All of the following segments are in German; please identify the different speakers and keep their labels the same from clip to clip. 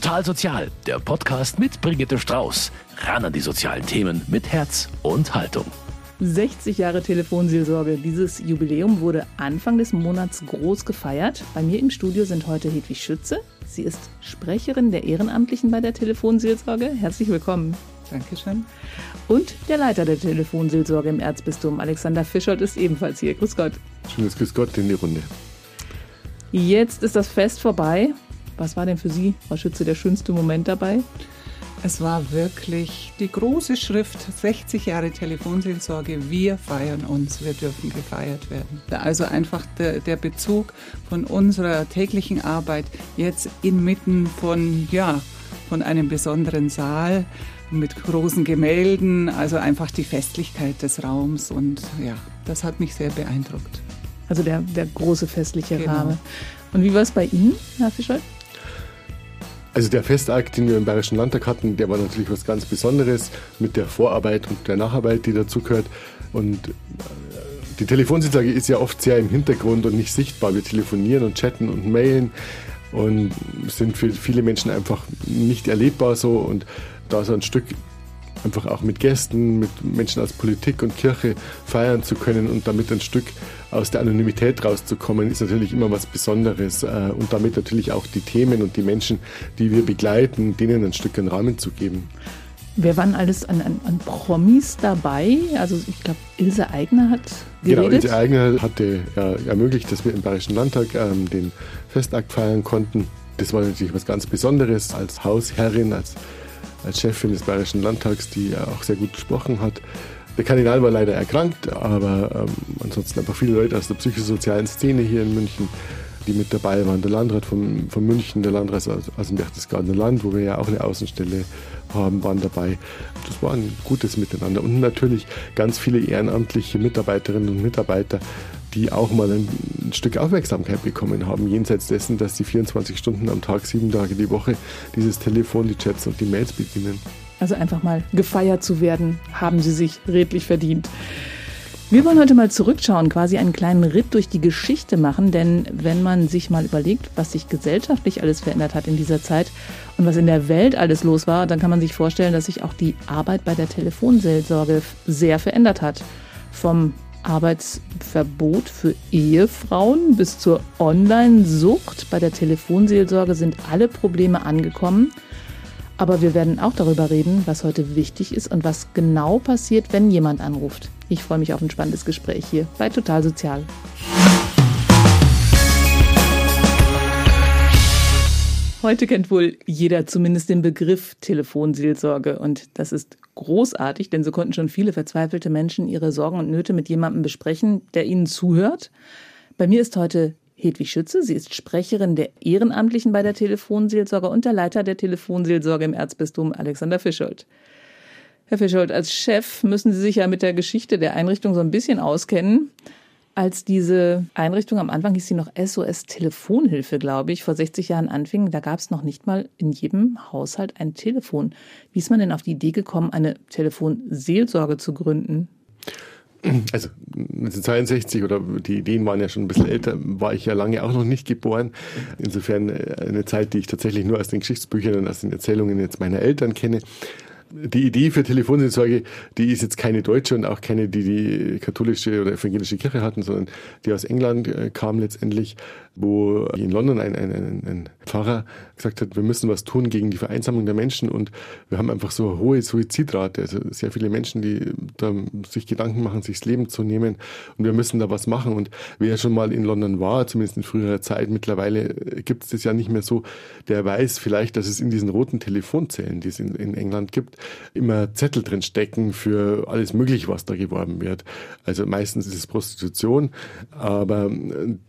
Speaker 1: Total Sozial, der Podcast mit Brigitte Strauß. Ran an die sozialen Themen mit Herz und Haltung.
Speaker 2: 60 Jahre Telefonseelsorge. Dieses Jubiläum wurde Anfang des Monats groß gefeiert. Bei mir im Studio sind heute Hedwig Schütze. Sie ist Sprecherin der Ehrenamtlichen bei der Telefonseelsorge. Herzlich willkommen.
Speaker 3: Dankeschön.
Speaker 2: Und der Leiter der Telefonseelsorge im Erzbistum, Alexander Fischolt, ist ebenfalls hier. Grüß Gott.
Speaker 4: Schönes Grüß Gott in die Runde.
Speaker 2: Jetzt ist das Fest vorbei. Was war denn für Sie, Frau Schütze, der schönste Moment dabei?
Speaker 3: Es war wirklich die große Schrift 60 Jahre Telefonseelsorge. Wir feiern uns, wir dürfen gefeiert werden. Also einfach der, der Bezug von unserer täglichen Arbeit jetzt inmitten von, ja, von einem besonderen Saal mit großen Gemälden, also einfach die Festlichkeit des Raums und ja, das hat mich sehr beeindruckt.
Speaker 2: Also der, der große festliche genau. Rahmen. Und wie war es bei Ihnen, Herr Fischer?
Speaker 4: Also der Festakt, den wir im Bayerischen Landtag hatten, der war natürlich was ganz Besonderes mit der Vorarbeit und der Nacharbeit, die dazugehört. Und äh, die Telefonsitzlage ist ja oft sehr im Hintergrund und nicht sichtbar. Wir telefonieren und chatten und mailen und sind für viele Menschen einfach nicht erlebbar so. Und da so ein Stück einfach auch mit Gästen, mit Menschen aus Politik und Kirche feiern zu können und damit ein Stück aus der Anonymität rauszukommen, ist natürlich immer was Besonderes äh, und damit natürlich auch die Themen und die Menschen, die wir begleiten, denen ein Stück einen Rahmen zu geben.
Speaker 2: Wer waren alles an, an, an Promis dabei? Also ich glaube, Ilse Aigner hat
Speaker 4: geredet. Genau, Ilse Aigner hatte ja, ermöglicht, dass wir im Bayerischen Landtag ähm, den Festakt feiern konnten. Das war natürlich was ganz Besonderes als Hausherrin, als als Chefin des Bayerischen Landtags, die auch sehr gut gesprochen hat. Der Kardinal war leider erkrankt, aber ähm, ansonsten einfach viele Leute aus der psychosozialen Szene hier in München, die mit dabei waren. Der Landrat von, von München, der Landrat aus, aus dem Berchtesgadener Land, wo wir ja auch eine Außenstelle haben, waren dabei. Das war ein gutes Miteinander. Und natürlich ganz viele ehrenamtliche Mitarbeiterinnen und Mitarbeiter, die auch mal ein, Stück Aufmerksamkeit bekommen haben, jenseits dessen, dass sie 24 Stunden am Tag, sieben Tage die Woche dieses Telefon, die Chats und die Mails bedienen.
Speaker 2: Also einfach mal gefeiert zu werden, haben sie sich redlich verdient. Wir wollen heute mal zurückschauen, quasi einen kleinen Ritt durch die Geschichte machen, denn wenn man sich mal überlegt, was sich gesellschaftlich alles verändert hat in dieser Zeit und was in der Welt alles los war, dann kann man sich vorstellen, dass sich auch die Arbeit bei der Telefonseelsorge sehr verändert hat. Vom Arbeitsverbot für Ehefrauen bis zur Online-Sucht. Bei der Telefonseelsorge sind alle Probleme angekommen. Aber wir werden auch darüber reden, was heute wichtig ist und was genau passiert, wenn jemand anruft. Ich freue mich auf ein spannendes Gespräch hier bei Total Sozial. Heute kennt wohl jeder zumindest den Begriff Telefonseelsorge und das ist großartig, denn so konnten schon viele verzweifelte Menschen ihre Sorgen und Nöte mit jemandem besprechen, der ihnen zuhört. Bei mir ist heute Hedwig Schütze. Sie ist Sprecherin der Ehrenamtlichen bei der Telefonseelsorge und der Leiter der Telefonseelsorge im Erzbistum Alexander Fischold. Herr Fischold, als Chef müssen Sie sich ja mit der Geschichte der Einrichtung so ein bisschen auskennen. Als diese Einrichtung am Anfang hieß sie noch SOS Telefonhilfe, glaube ich, vor 60 Jahren anfing, da gab es noch nicht mal in jedem Haushalt ein Telefon. Wie ist man denn auf die Idee gekommen, eine Telefonseelsorge zu gründen?
Speaker 4: Also 1962 oder die Ideen waren ja schon ein bisschen älter, war ich ja lange auch noch nicht geboren. Insofern äh, eine Zeit, die ich tatsächlich nur aus den Geschichtsbüchern und aus den Erzählungen jetzt meiner Eltern kenne die Idee für Telefonseelsorge, die ist jetzt keine deutsche und auch keine, die die katholische oder evangelische Kirche hatten, sondern die aus England äh, kam letztendlich, wo in London ein, ein, ein, ein Pfarrer gesagt hat, wir müssen was tun gegen die Vereinsamung der Menschen und wir haben einfach so eine hohe Suizidrate, also sehr viele Menschen, die sich Gedanken machen, sich das Leben zu nehmen und wir müssen da was machen und wer schon mal in London war, zumindest in früherer Zeit, mittlerweile gibt es das ja nicht mehr so, der weiß vielleicht, dass es in diesen roten Telefonzellen, die es in, in England gibt, immer Zettel drin stecken für alles Mögliche, was da geworben wird. Also meistens ist es Prostitution, aber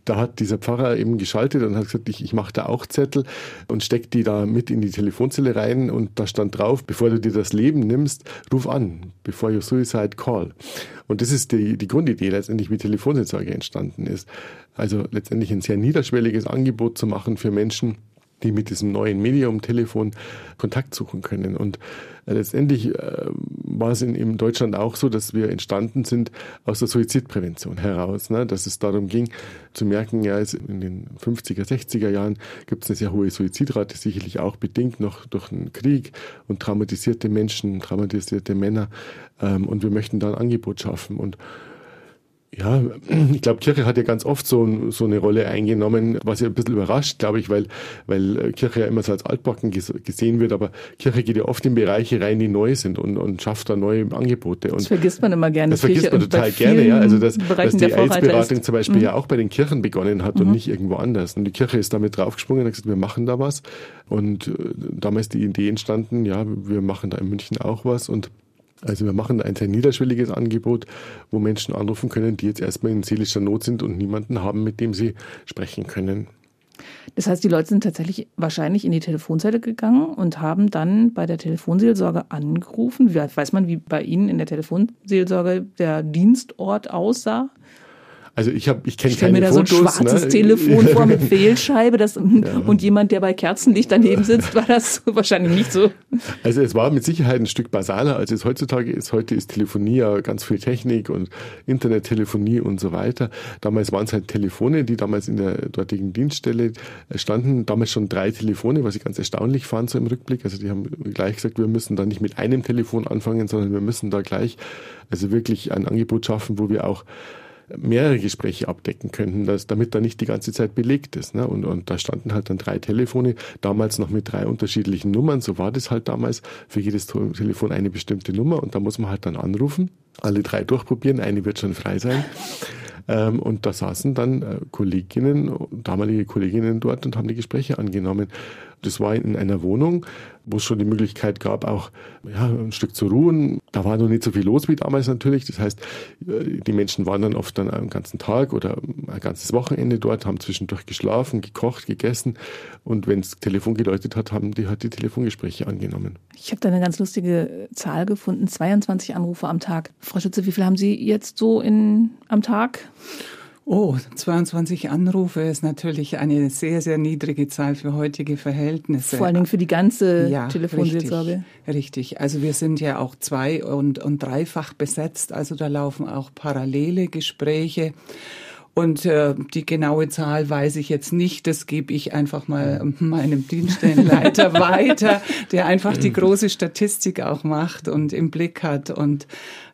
Speaker 4: da hat dieser Pfarrer eben geschaltet und hat gesagt, ich, ich mache da auch Zettel und steckt die da mit in die Telefonzelle rein und da stand drauf, bevor du dir das Leben nimmst, ruf an, before you suicide call. Und das ist die, die Grundidee letztendlich, wie Telefonseelsorge entstanden ist. Also letztendlich ein sehr niederschwelliges Angebot zu machen für Menschen, die mit diesem neuen Medium Telefon Kontakt suchen können. Und äh, letztendlich äh, war es in, in Deutschland auch so, dass wir entstanden sind aus der Suizidprävention heraus, ne? dass es darum ging zu merken, ja, in den 50er, 60er Jahren gibt es eine sehr hohe Suizidrate, sicherlich auch bedingt noch durch den Krieg und traumatisierte Menschen, traumatisierte Männer. Ähm, und wir möchten da ein Angebot schaffen. Und ja, ich glaube, Kirche hat ja ganz oft so, so eine Rolle eingenommen, was ja ein bisschen überrascht, glaube ich, weil, weil äh, Kirche ja immer so als altbacken gesehen wird, aber Kirche geht ja oft in Bereiche rein, die neu sind und, und schafft da neue Angebote. Und
Speaker 2: das vergisst man immer gerne.
Speaker 4: Das vergisst man total gerne, ja. Also, dass, dass die AIDS-Beratung zum Beispiel mhm. ja auch bei den Kirchen begonnen hat mhm. und nicht irgendwo anders. Und die Kirche ist damit draufgesprungen und hat gesagt, wir machen da was. Und äh, damals die Idee entstanden, ja, wir machen da in München auch was und also wir machen ein sehr niederschwelliges Angebot, wo Menschen anrufen können, die jetzt erstmal in seelischer Not sind und niemanden haben, mit dem sie sprechen können.
Speaker 2: Das heißt, die Leute sind tatsächlich wahrscheinlich in die Telefonzelle gegangen und haben dann bei der Telefonseelsorge angerufen. Weiß man, wie bei Ihnen in der Telefonseelsorge der Dienstort aussah?
Speaker 4: Also ich habe, ich kenne
Speaker 2: keine mir da Fotos, so ein schwarzes ne? Telefon vor mit Fehlscheibe, das ja. und jemand, der bei Kerzenlicht daneben sitzt, war das wahrscheinlich nicht so.
Speaker 4: Also es war mit Sicherheit ein Stück basaler, als es heutzutage ist. Heute ist Telefonie ja ganz viel Technik und Internettelefonie und so weiter. Damals waren es halt Telefone, die damals in der dortigen Dienststelle standen. Damals schon drei Telefone, was ich ganz erstaunlich fand so im Rückblick. Also die haben gleich gesagt, wir müssen da nicht mit einem Telefon anfangen, sondern wir müssen da gleich also wirklich ein Angebot schaffen, wo wir auch mehrere Gespräche abdecken könnten, dass, damit da nicht die ganze Zeit belegt ist. Ne? Und, und da standen halt dann drei Telefone, damals noch mit drei unterschiedlichen Nummern. So war das halt damals. Für jedes Telefon eine bestimmte Nummer und da muss man halt dann anrufen, alle drei durchprobieren, eine wird schon frei sein. Ähm, und da saßen dann äh, Kolleginnen, damalige Kolleginnen dort und haben die Gespräche angenommen. Das war in einer Wohnung, wo es schon die Möglichkeit gab, auch ja, ein Stück zu ruhen. Da war noch nicht so viel los wie damals natürlich. Das heißt, äh, die Menschen waren dann oft dann einen ganzen Tag oder ein ganzes Wochenende dort, haben zwischendurch geschlafen, gekocht, gegessen. Und wenn das Telefon geläutet hat, haben die halt die Telefongespräche angenommen.
Speaker 2: Ich habe da eine ganz lustige Zahl gefunden, 22 Anrufe am Tag. Frau Schütze, wie viel haben Sie jetzt so in, am Tag?
Speaker 3: Oh, 22 Anrufe ist natürlich eine sehr, sehr niedrige Zahl für heutige Verhältnisse.
Speaker 2: Vor allen Dingen für die ganze ja, Telefonseelsorge.
Speaker 3: Richtig, richtig. Also wir sind ja auch zwei- und, und dreifach besetzt. Also da laufen auch parallele Gespräche. Und äh, die genaue Zahl weiß ich jetzt nicht. Das gebe ich einfach mal meinem Dienststellenleiter weiter, der einfach die große Statistik auch macht und im Blick hat. Und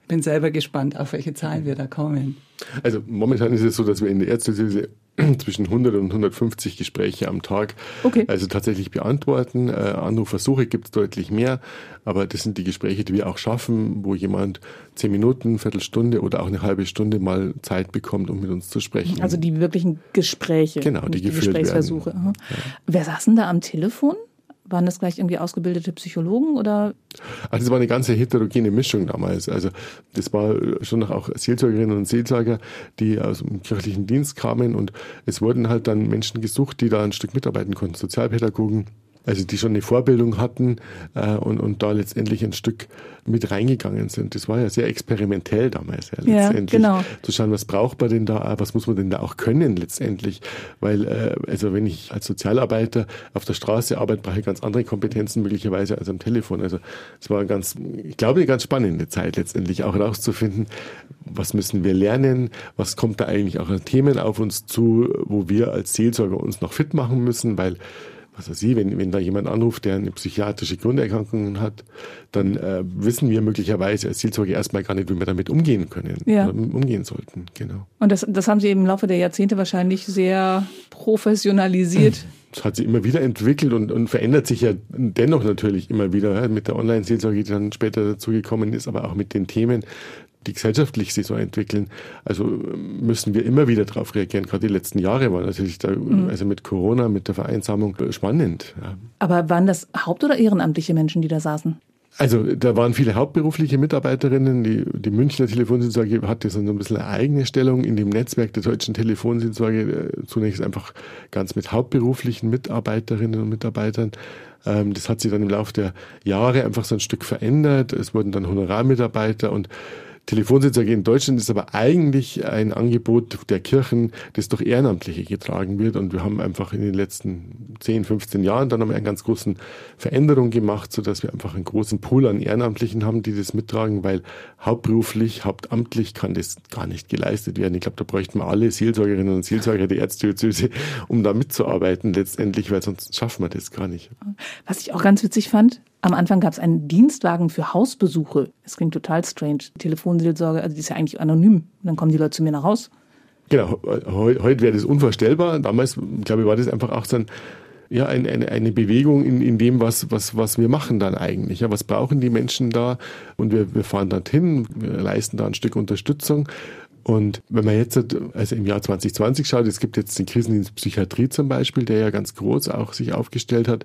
Speaker 3: bin selber gespannt, auf welche Zahlen wir da kommen.
Speaker 4: Also momentan ist es so, dass wir in der Ärztehilfe zwischen 100 und 150 Gespräche am Tag okay. also tatsächlich beantworten. Äh, Anrufversuche gibt es deutlich mehr, aber das sind die Gespräche, die wir auch schaffen, wo jemand zehn Minuten, Viertelstunde oder auch eine halbe Stunde mal Zeit bekommt, um mit uns zu sprechen.
Speaker 2: Also die wirklichen Gespräche.
Speaker 4: Genau, die,
Speaker 2: die Gesprächsversuche. Ja. Wer saß denn da am Telefon? Waren das gleich irgendwie ausgebildete Psychologen oder?
Speaker 4: Also das war eine ganze heterogene Mischung damals. Also das war schon auch Seelsorgerinnen und Seelsorger, die aus dem kirchlichen Dienst kamen und es wurden halt dann Menschen gesucht, die da ein Stück mitarbeiten konnten, Sozialpädagogen, also die schon eine Vorbildung hatten äh, und, und da letztendlich ein Stück mit reingegangen sind. Das war ja sehr experimentell damals, ja, letztendlich. Ja, genau. Zu schauen, was braucht man denn da, was muss man denn da auch können letztendlich. Weil, äh, also wenn ich als Sozialarbeiter auf der Straße arbeite, brauche ich ganz andere Kompetenzen möglicherweise als am Telefon. Also es war ganz, ich glaube, eine ganz spannende Zeit letztendlich, auch herauszufinden, was müssen wir lernen, was kommt da eigentlich auch an Themen auf uns zu, wo wir als Seelsorger uns noch fit machen müssen, weil was weiß ich, wenn, wenn da jemand anruft, der eine psychiatrische Grunderkrankung hat, dann äh, wissen wir möglicherweise als Seelsorge erstmal gar nicht, wie wir damit umgehen können, ja. umgehen sollten. Genau.
Speaker 2: Und das, das haben Sie im Laufe der Jahrzehnte wahrscheinlich sehr professionalisiert.
Speaker 4: Das hat sich immer wieder entwickelt und, und verändert sich ja dennoch natürlich immer wieder ja, mit der Online-Seelsorge, die dann später dazugekommen ist, aber auch mit den Themen, die gesellschaftlich sich so entwickeln. Also müssen wir immer wieder darauf reagieren. Gerade die letzten Jahre waren natürlich da, mhm. also mit Corona, mit der Vereinsamung spannend. Ja.
Speaker 2: Aber waren das haupt- oder ehrenamtliche Menschen, die da saßen?
Speaker 4: Also da waren viele hauptberufliche Mitarbeiterinnen. Die, die Münchner Telefonseelsorge hatte so ein bisschen eine eigene Stellung in dem Netzwerk der deutschen Telefonseelsorge. Äh, zunächst einfach ganz mit hauptberuflichen Mitarbeiterinnen und Mitarbeitern. Ähm, das hat sich dann im Laufe der Jahre einfach so ein Stück verändert. Es wurden dann Honorarmitarbeiter und Telefonseelsorge in Deutschland ist aber eigentlich ein Angebot der Kirchen, das durch Ehrenamtliche getragen wird. Und wir haben einfach in den letzten 10, 15 Jahren dann einmal eine ganz große Veränderung gemacht, sodass wir einfach einen großen Pool an Ehrenamtlichen haben, die das mittragen, weil hauptberuflich, hauptamtlich kann das gar nicht geleistet werden. Ich glaube, da bräuchten wir alle Seelsorgerinnen und Seelsorger der Erzdiözese, um da mitzuarbeiten letztendlich, weil sonst schaffen wir das gar nicht.
Speaker 2: Was ich auch ganz witzig fand, am Anfang gab es einen Dienstwagen für Hausbesuche. Das klingt total strange. Telefonseelsorge, also die ist ja eigentlich anonym. Dann kommen die Leute zu mir nach Haus.
Speaker 4: Genau, heute, heute wäre das unvorstellbar. Damals, glaube ich, war das einfach auch ein, ja, eine, eine, eine Bewegung in, in dem, was, was, was wir machen dann eigentlich. Ja, was brauchen die Menschen da? Und wir, wir fahren dorthin, wir leisten da ein Stück Unterstützung. Und wenn man jetzt also im Jahr 2020 schaut, es gibt jetzt den Krisendienst Psychiatrie zum Beispiel, der ja ganz groß auch sich aufgestellt hat.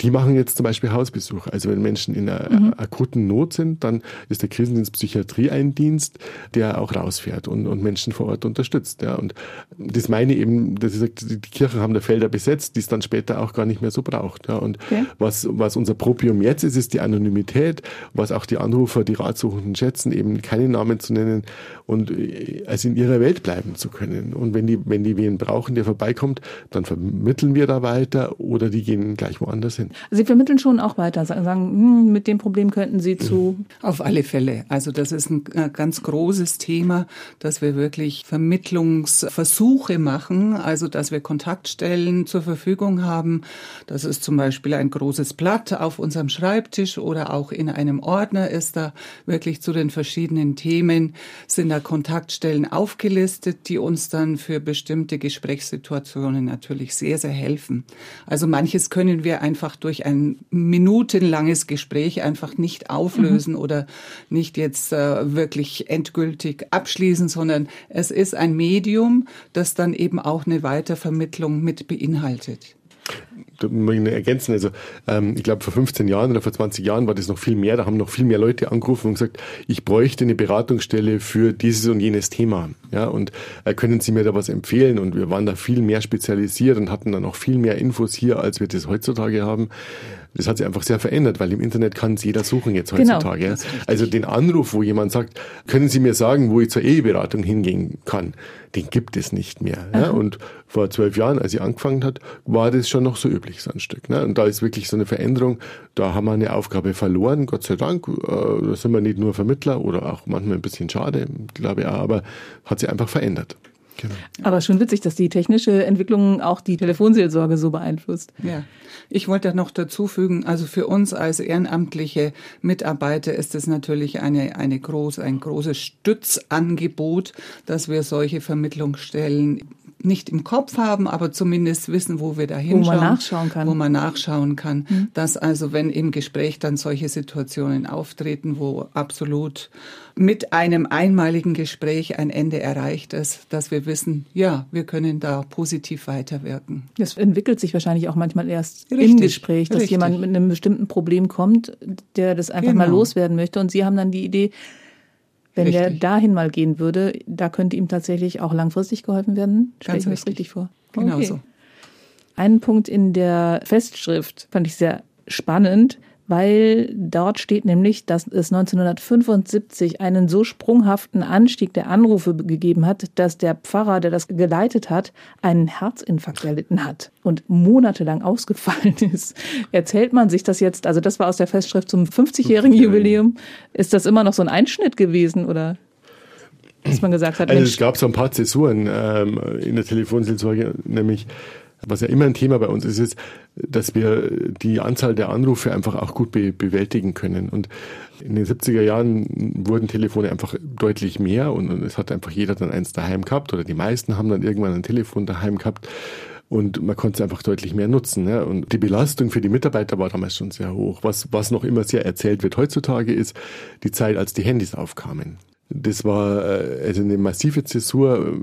Speaker 4: Die machen jetzt zum Beispiel Hausbesuch. Also wenn Menschen in einer mhm. akuten Not sind, dann ist der Krisendienst Psychiatrie ein Dienst, der auch rausfährt und, und Menschen vor Ort unterstützt. Ja. Und das meine eben, dass ich sage, die Kirchen haben da Felder besetzt, die es dann später auch gar nicht mehr so braucht. Ja. Und okay. was, was unser Propium jetzt ist, ist die Anonymität, was auch die Anrufer, die Ratsuchenden schätzen, eben keine Namen zu nennen und also in ihrer Welt bleiben zu können. Und wenn die, wenn die wen brauchen, der vorbeikommt, dann vermitteln wir da weiter oder die gehen gleich woanders hin.
Speaker 2: Sie vermitteln schon auch weiter, sagen, hm, mit dem Problem könnten Sie zu.
Speaker 3: Auf alle Fälle. Also das ist ein ganz großes Thema, dass wir wirklich Vermittlungsversuche machen, also dass wir Kontaktstellen zur Verfügung haben. Das ist zum Beispiel ein großes Blatt auf unserem Schreibtisch oder auch in einem Ordner ist da wirklich zu den verschiedenen Themen sind da Kontaktstellen Stellen aufgelistet, die uns dann für bestimmte Gesprächssituationen natürlich sehr, sehr helfen. Also manches können wir einfach durch ein minutenlanges Gespräch einfach nicht auflösen mhm. oder nicht jetzt äh, wirklich endgültig abschließen, sondern es ist ein Medium, das dann eben auch eine Weitervermittlung mit beinhaltet
Speaker 4: muss ich ergänzen. Also ähm, ich glaube, vor 15 Jahren oder vor 20 Jahren war das noch viel mehr. Da haben noch viel mehr Leute angerufen und gesagt, ich bräuchte eine Beratungsstelle für dieses und jenes Thema. Ja, und äh, können Sie mir da was empfehlen? Und wir waren da viel mehr spezialisiert und hatten dann auch viel mehr Infos hier, als wir das heutzutage haben. Das hat sich einfach sehr verändert, weil im Internet kann es jeder suchen jetzt genau, heutzutage. Genau, also den Anruf, wo jemand sagt, können Sie mir sagen, wo ich zur Eheberatung hingehen kann, den gibt es nicht mehr. Ja? Und vor zwölf Jahren, als sie angefangen hat, war das schon noch so üblich, so ein Stück. Ne? Und da ist wirklich so eine Veränderung. Da haben wir eine Aufgabe verloren, Gott sei Dank. Äh, da sind wir nicht nur Vermittler oder auch manchmal ein bisschen schade, glaube ich auch, aber hat sich einfach verändert.
Speaker 2: Genau. Aber schon witzig, dass die technische Entwicklung auch die Telefonseelsorge so beeinflusst.
Speaker 3: Ja, ich wollte noch dazu fügen, also für uns als ehrenamtliche Mitarbeiter ist es natürlich eine, eine groß, ein großes Stützangebot, dass wir solche Vermittlungsstellen nicht im Kopf haben, aber zumindest wissen, wo wir da hinschauen. Wo
Speaker 2: man nachschauen kann.
Speaker 3: Wo man nachschauen kann. Mhm. Dass also, wenn im Gespräch dann solche Situationen auftreten, wo absolut mit einem einmaligen Gespräch ein Ende erreicht ist, dass wir wissen, ja, wir können da positiv weiterwirken.
Speaker 2: Das entwickelt sich wahrscheinlich auch manchmal erst richtig, im Gespräch, dass richtig. jemand mit einem bestimmten Problem kommt, der das einfach genau. mal loswerden möchte und Sie haben dann die Idee, wenn richtig. der dahin mal gehen würde, da könnte ihm tatsächlich auch langfristig geholfen werden. Stelle ich mir das richtig vor?
Speaker 3: Genau okay. so.
Speaker 2: Einen Punkt in der Festschrift fand ich sehr spannend weil dort steht nämlich, dass es 1975 einen so sprunghaften Anstieg der Anrufe gegeben hat, dass der Pfarrer, der das geleitet hat, einen Herzinfarkt erlitten hat und monatelang ausgefallen ist. Erzählt man sich das jetzt, also das war aus der Festschrift zum 50-jährigen Jubiläum, ist das immer noch so ein Einschnitt gewesen oder? Dass man gesagt hat,
Speaker 4: also Mensch, es gab so ein paar Zäsuren ähm, in der Telefonseelsorge, nämlich was ja immer ein Thema bei uns ist, ist, dass wir die Anzahl der Anrufe einfach auch gut be bewältigen können. Und in den 70er Jahren wurden Telefone einfach deutlich mehr und, es hat einfach jeder dann eins daheim gehabt oder die meisten haben dann irgendwann ein Telefon daheim gehabt und man konnte es einfach deutlich mehr nutzen. Ne? Und die Belastung für die Mitarbeiter war damals schon sehr hoch. Was, was noch immer sehr erzählt wird heutzutage ist die Zeit, als die Handys aufkamen. Das war äh, also eine massive Zäsur.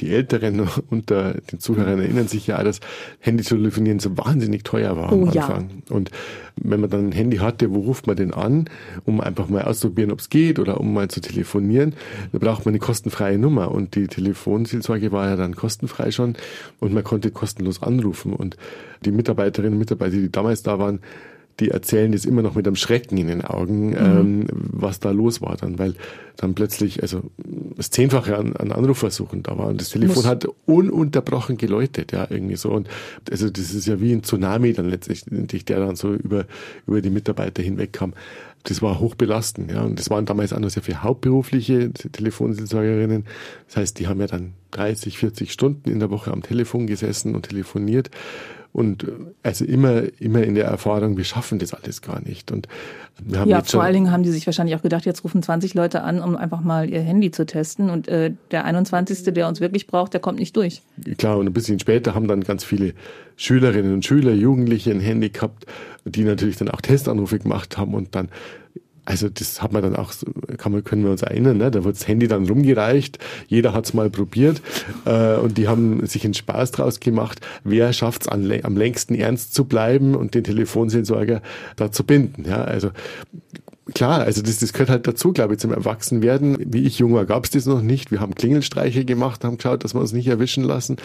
Speaker 4: Die Älteren unter den Zuhörern erinnern sich ja, dass Handy-Telefonieren so wahnsinnig teuer war am oh, Anfang. Ja. Und wenn man dann ein Handy hatte, wo ruft man denn an, um einfach mal auszuprobieren, ob es geht oder um mal zu telefonieren, da braucht man eine kostenfreie Nummer. Und die Telefonseelsorge war ja dann kostenfrei schon und man konnte kostenlos anrufen. Und die Mitarbeiterinnen und Mitarbeiter, die damals da waren, die erzählen das immer noch mit einem Schrecken in den Augen, mhm. ähm, was da los war dann, weil dann plötzlich, also das Zehnfache an, an Anrufversuchen da war und das Telefon Muss. hat ununterbrochen geläutet, ja, irgendwie so. Und also das ist ja wie ein Tsunami dann letztendlich, der dann so über, über die Mitarbeiter hinweg kam. Das war hochbelastend, ja. Und das waren damals auch noch sehr viele hauptberufliche Telefonseelsorgerinnen. Das heißt, die haben ja dann 30, 40 Stunden in der Woche am Telefon gesessen und telefoniert. Und äh, also immer, immer in der Erfahrung, wir schaffen das alles gar nicht. Und
Speaker 2: wir haben ja, vor allen Dingen haben die sich wahrscheinlich auch gedacht, jetzt rufen 20 Leute an, um einfach mal ihr Handy zu testen. Und äh, der 21., der uns wirklich braucht, der kommt nicht durch.
Speaker 4: Klar, und ein bisschen später haben dann ganz viele Schülerinnen und Schüler, Jugendliche ein Handy gehabt, die natürlich dann auch Testanrufe gemacht haben und dann also das hat man dann auch, kann man, können wir uns erinnern, ne? da wird das Handy dann rumgereicht, jeder hat es mal probiert äh, und die haben sich einen Spaß draus gemacht, wer schafft es am längsten ernst zu bleiben und den Telefonseelsorger da zu binden. Ja? Also klar, also das, das gehört halt dazu, glaube ich, zum Erwachsenwerden. Wie ich jung war, gab es das noch nicht. Wir haben Klingelstreiche gemacht, haben geschaut, dass wir uns nicht erwischen lassen.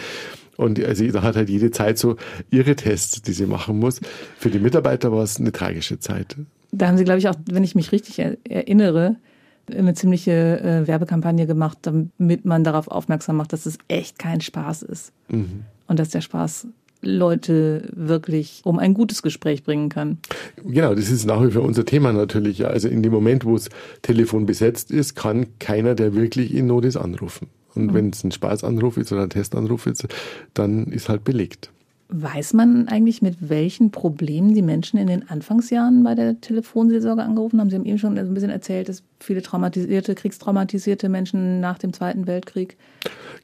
Speaker 4: Und also da hat halt jede Zeit so ihre Tests, die sie machen muss. Für die Mitarbeiter war es eine tragische Zeit.
Speaker 2: Da haben Sie, glaube ich, auch, wenn ich mich richtig erinnere, eine ziemliche äh, Werbekampagne gemacht, damit man darauf aufmerksam macht, dass es echt kein Spaß ist. Mhm. Und dass der Spaß Leute wirklich um ein gutes Gespräch bringen kann.
Speaker 4: Genau, das ist nach wie vor unser Thema natürlich. Also in dem Moment, wo das Telefon besetzt ist, kann keiner, der wirklich in Not ist, anrufen. Und mhm. wenn es ein Spaßanruf ist oder ein Testanruf ist, dann ist halt belegt.
Speaker 2: Weiß man eigentlich, mit welchen Problemen die Menschen in den Anfangsjahren bei der Telefonseelsorge angerufen haben? Sie haben eben schon ein bisschen erzählt, dass viele traumatisierte, kriegstraumatisierte Menschen nach dem Zweiten Weltkrieg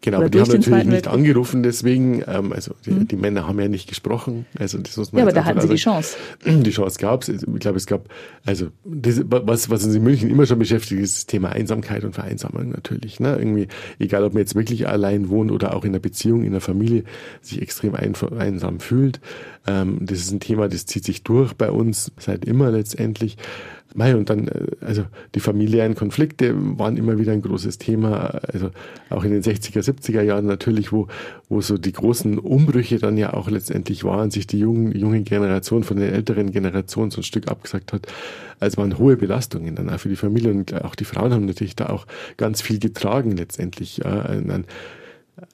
Speaker 4: Genau, aber die haben natürlich nicht angerufen, deswegen, ähm, also die, mhm. die, Männer haben ja nicht gesprochen. Also das muss man
Speaker 2: ja, aber da hatten sie die Chance.
Speaker 4: Die Chance gab es. Ich glaube, es gab, also das, was, was uns in München immer schon beschäftigt, ist das Thema Einsamkeit und Vereinsamung natürlich. Ne? Irgendwie, egal ob man jetzt wirklich allein wohnt oder auch in einer Beziehung, in einer Familie, sich extrem einsam fühlt. Ähm, das ist ein Thema, das zieht sich durch bei uns seit immer letztendlich. Mei, und dann, äh, also die familiären Konflikte waren immer wieder ein großes Thema, also auch in den 60er, 70er Jahren natürlich, wo, wo so die großen Umbrüche dann ja auch letztendlich waren, sich die jungen, junge Generation von der älteren Generation so ein Stück abgesagt hat. Also waren hohe Belastungen dann auch für die Familie und auch die Frauen haben natürlich da auch ganz viel getragen letztendlich. Ja, an,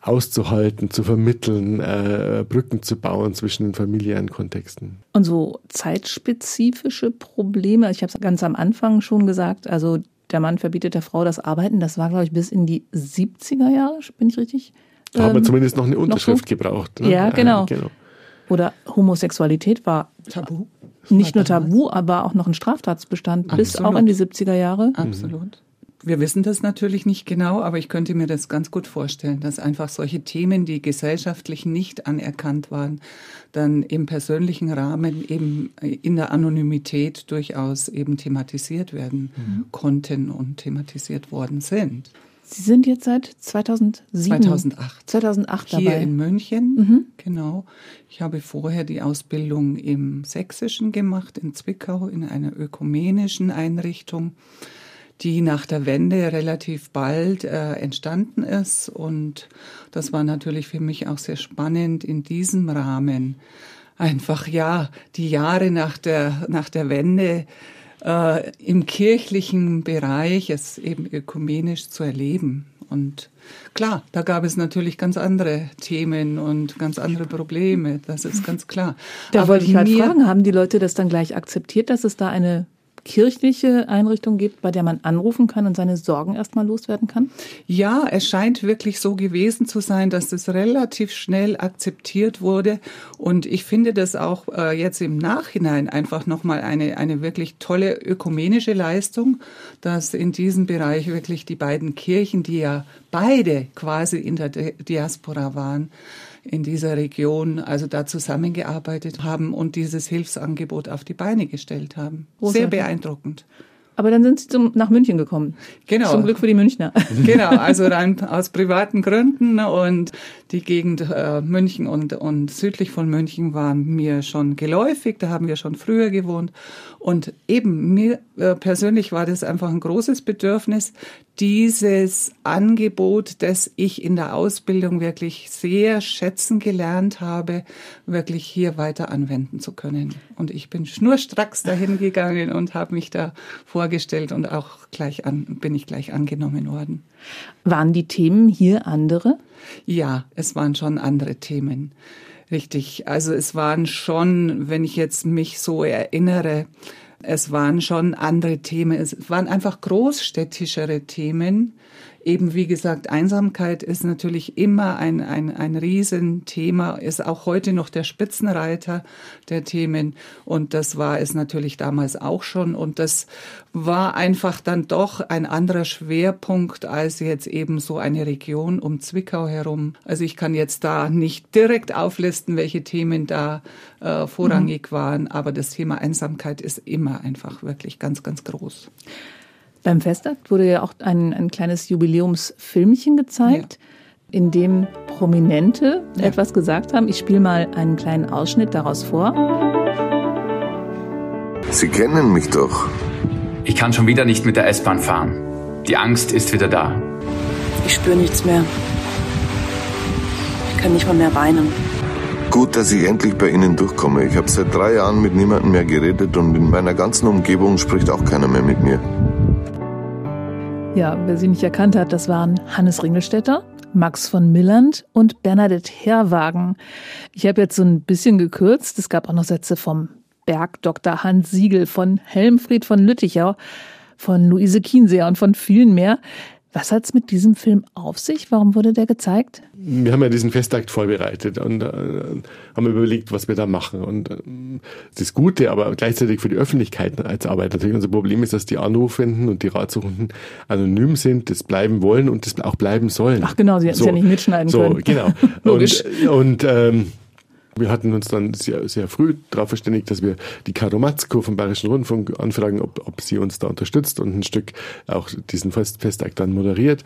Speaker 4: auszuhalten, zu vermitteln, äh, Brücken zu bauen zwischen den familiären Kontexten.
Speaker 2: Und so zeitspezifische Probleme, ich habe es ganz am Anfang schon gesagt, also der Mann verbietet der Frau das Arbeiten, das war, glaube ich, bis in die 70er Jahre, bin ich richtig?
Speaker 4: Da ähm, haben wir zumindest noch eine Unterschrift noch gebraucht.
Speaker 2: Ne? Ja, genau. Äh, genau. Oder Homosexualität war tabu. Nicht nur tabu, aber auch noch ein Straftatsbestand Absolut. bis auch in die 70er Jahre.
Speaker 3: Absolut. Wir wissen das natürlich nicht genau, aber ich könnte mir das ganz gut vorstellen, dass einfach solche Themen, die gesellschaftlich nicht anerkannt waren, dann im persönlichen Rahmen eben in der Anonymität durchaus eben thematisiert werden mhm. konnten und thematisiert worden sind.
Speaker 2: Sie sind jetzt seit 2007?
Speaker 3: 2008.
Speaker 2: 2008
Speaker 3: Hier dabei. in München, mhm. genau. Ich habe vorher die Ausbildung im Sächsischen gemacht, in Zwickau, in einer ökumenischen Einrichtung die nach der Wende relativ bald äh, entstanden ist. Und das war natürlich für mich auch sehr spannend in diesem Rahmen. Einfach, ja, die Jahre nach der, nach der Wende äh, im kirchlichen Bereich es eben ökumenisch zu erleben. Und klar, da gab es natürlich ganz andere Themen und ganz andere Probleme, das ist ganz klar.
Speaker 2: Da Aber wollte ich gerade fragen, haben die Leute das dann gleich akzeptiert, dass es da eine kirchliche Einrichtung gibt, bei der man anrufen kann und seine Sorgen erstmal loswerden kann?
Speaker 3: Ja, es scheint wirklich so gewesen zu sein, dass das relativ schnell akzeptiert wurde. Und ich finde das auch äh, jetzt im Nachhinein einfach nochmal eine, eine wirklich tolle ökumenische Leistung, dass in diesem Bereich wirklich die beiden Kirchen, die ja beide quasi in der Diaspora waren, in dieser Region also da zusammengearbeitet haben und dieses Hilfsangebot auf die Beine gestellt haben. Großartig. Sehr beeindruckend.
Speaker 2: Aber dann sind Sie zum, nach München gekommen.
Speaker 3: Genau.
Speaker 2: Zum Glück für die Münchner.
Speaker 3: Genau, also rein aus privaten Gründen und die Gegend äh, München und, und südlich von München waren mir schon geläufig, da haben wir schon früher gewohnt. Und eben mir äh, persönlich war das einfach ein großes Bedürfnis, dieses Angebot, das ich in der Ausbildung wirklich sehr schätzen gelernt habe, wirklich hier weiter anwenden zu können. Und ich bin schnurstracks dahin gegangen und habe mich da vorgestellt und auch gleich an, bin ich gleich angenommen worden.
Speaker 2: Waren die Themen hier andere?
Speaker 3: Ja, es waren schon andere Themen. Richtig. Also es waren schon, wenn ich jetzt mich so erinnere, es waren schon andere Themen. Es waren einfach großstädtischere Themen, eben wie gesagt, Einsamkeit ist natürlich immer ein, ein, ein Riesenthema, ist auch heute noch der Spitzenreiter der Themen. Und das war es natürlich damals auch schon. Und das war einfach dann doch ein anderer Schwerpunkt als jetzt eben so eine Region um Zwickau herum. Also ich kann jetzt da nicht direkt auflisten, welche Themen da äh, vorrangig mhm. waren, aber das Thema Einsamkeit ist immer einfach wirklich ganz, ganz groß.
Speaker 2: Beim Festakt wurde ja auch ein, ein kleines Jubiläumsfilmchen gezeigt, ja. in dem Prominente ja. etwas gesagt haben. Ich spiele mal einen kleinen Ausschnitt daraus vor.
Speaker 5: Sie kennen mich doch.
Speaker 6: Ich kann schon wieder nicht mit der S-Bahn fahren. Die Angst ist wieder da.
Speaker 7: Ich spüre nichts mehr. Ich kann nicht mal mehr weinen.
Speaker 5: Gut, dass ich endlich bei Ihnen durchkomme. Ich habe seit drei Jahren mit niemandem mehr geredet und in meiner ganzen Umgebung spricht auch keiner mehr mit mir.
Speaker 2: Ja, wer sie nicht erkannt hat, das waren Hannes Ringelstetter, Max von Milland und Bernadette Herwagen. Ich habe jetzt so ein bisschen gekürzt. Es gab auch noch Sätze vom Bergdoktor Hans Siegel, von Helmfried von Lüttichau, von Luise Kienseer und von vielen mehr. Was hat es mit diesem Film auf sich? Warum wurde der gezeigt?
Speaker 4: Wir haben ja diesen Festakt vorbereitet und äh, haben überlegt, was wir da machen. Und äh, das Gute, aber gleichzeitig für die Öffentlichkeit als Arbeit natürlich unser Problem ist, dass die Anrufenden und die Ratsuchenden anonym sind, das bleiben wollen und das auch bleiben sollen.
Speaker 2: Ach genau, sie hätten es so, ja nicht mitschneiden
Speaker 4: so,
Speaker 2: können.
Speaker 4: Genau. Logisch. Und, und ähm, wir hatten uns dann sehr, sehr früh darauf verständigt, dass wir die Caro Matzko vom Bayerischen Rundfunk anfragen, ob, ob sie uns da unterstützt und ein Stück auch diesen Fest, Festakt dann moderiert.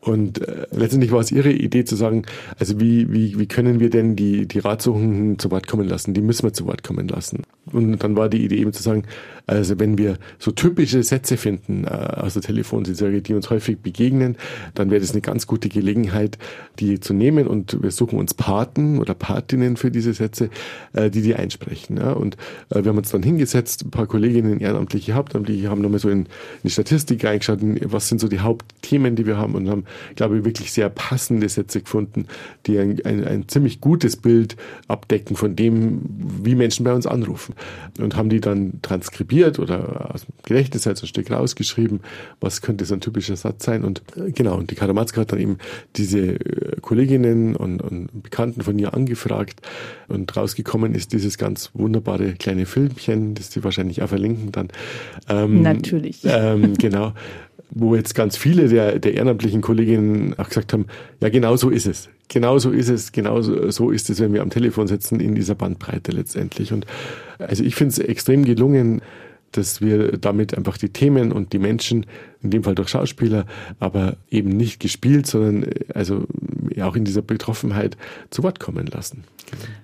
Speaker 4: Und äh, letztendlich war es ihre Idee zu sagen, also wie, wie, wie können wir denn die, die Ratsuchenden zu Wort kommen lassen? Die müssen wir zu Wort kommen lassen. Und dann war die Idee eben zu sagen, also wenn wir so typische Sätze finden äh, aus der Telefonseelsorge, die uns häufig begegnen, dann wäre das eine ganz gute Gelegenheit, die zu nehmen und wir suchen uns Paten oder Patinnen für diese Sätze, äh, die die einsprechen. Ja? Und äh, wir haben uns dann hingesetzt, ein paar Kolleginnen, ehrenamtliche, hauptamtliche, haben nochmal so in, in die Statistik reingeschaut, was sind so die Hauptthemen, die wir haben und haben glaube ich, wirklich sehr passende Sätze gefunden, die ein, ein, ein ziemlich gutes Bild abdecken von dem, wie Menschen bei uns anrufen. Und haben die dann transkribiert oder aus dem Gedächtnis halt so ein Stück rausgeschrieben, was könnte so ein typischer Satz sein. Und äh, genau, und die Karamatska hat dann eben diese äh, Kolleginnen und, und Bekannten von ihr angefragt und rausgekommen ist dieses ganz wunderbare kleine Filmchen, das sie wahrscheinlich auch verlinken dann.
Speaker 2: Ähm, Natürlich.
Speaker 4: Ähm, genau wo jetzt ganz viele der, der ehrenamtlichen Kolleginnen auch gesagt haben, ja, genau so ist es. Genau so ist es, genau so ist es, wenn wir am Telefon sitzen, in dieser Bandbreite letztendlich. Und also ich finde es extrem gelungen, dass wir damit einfach die Themen und die Menschen, in dem Fall durch Schauspieler, aber eben nicht gespielt, sondern äh, also auch in dieser Betroffenheit zu Wort kommen lassen.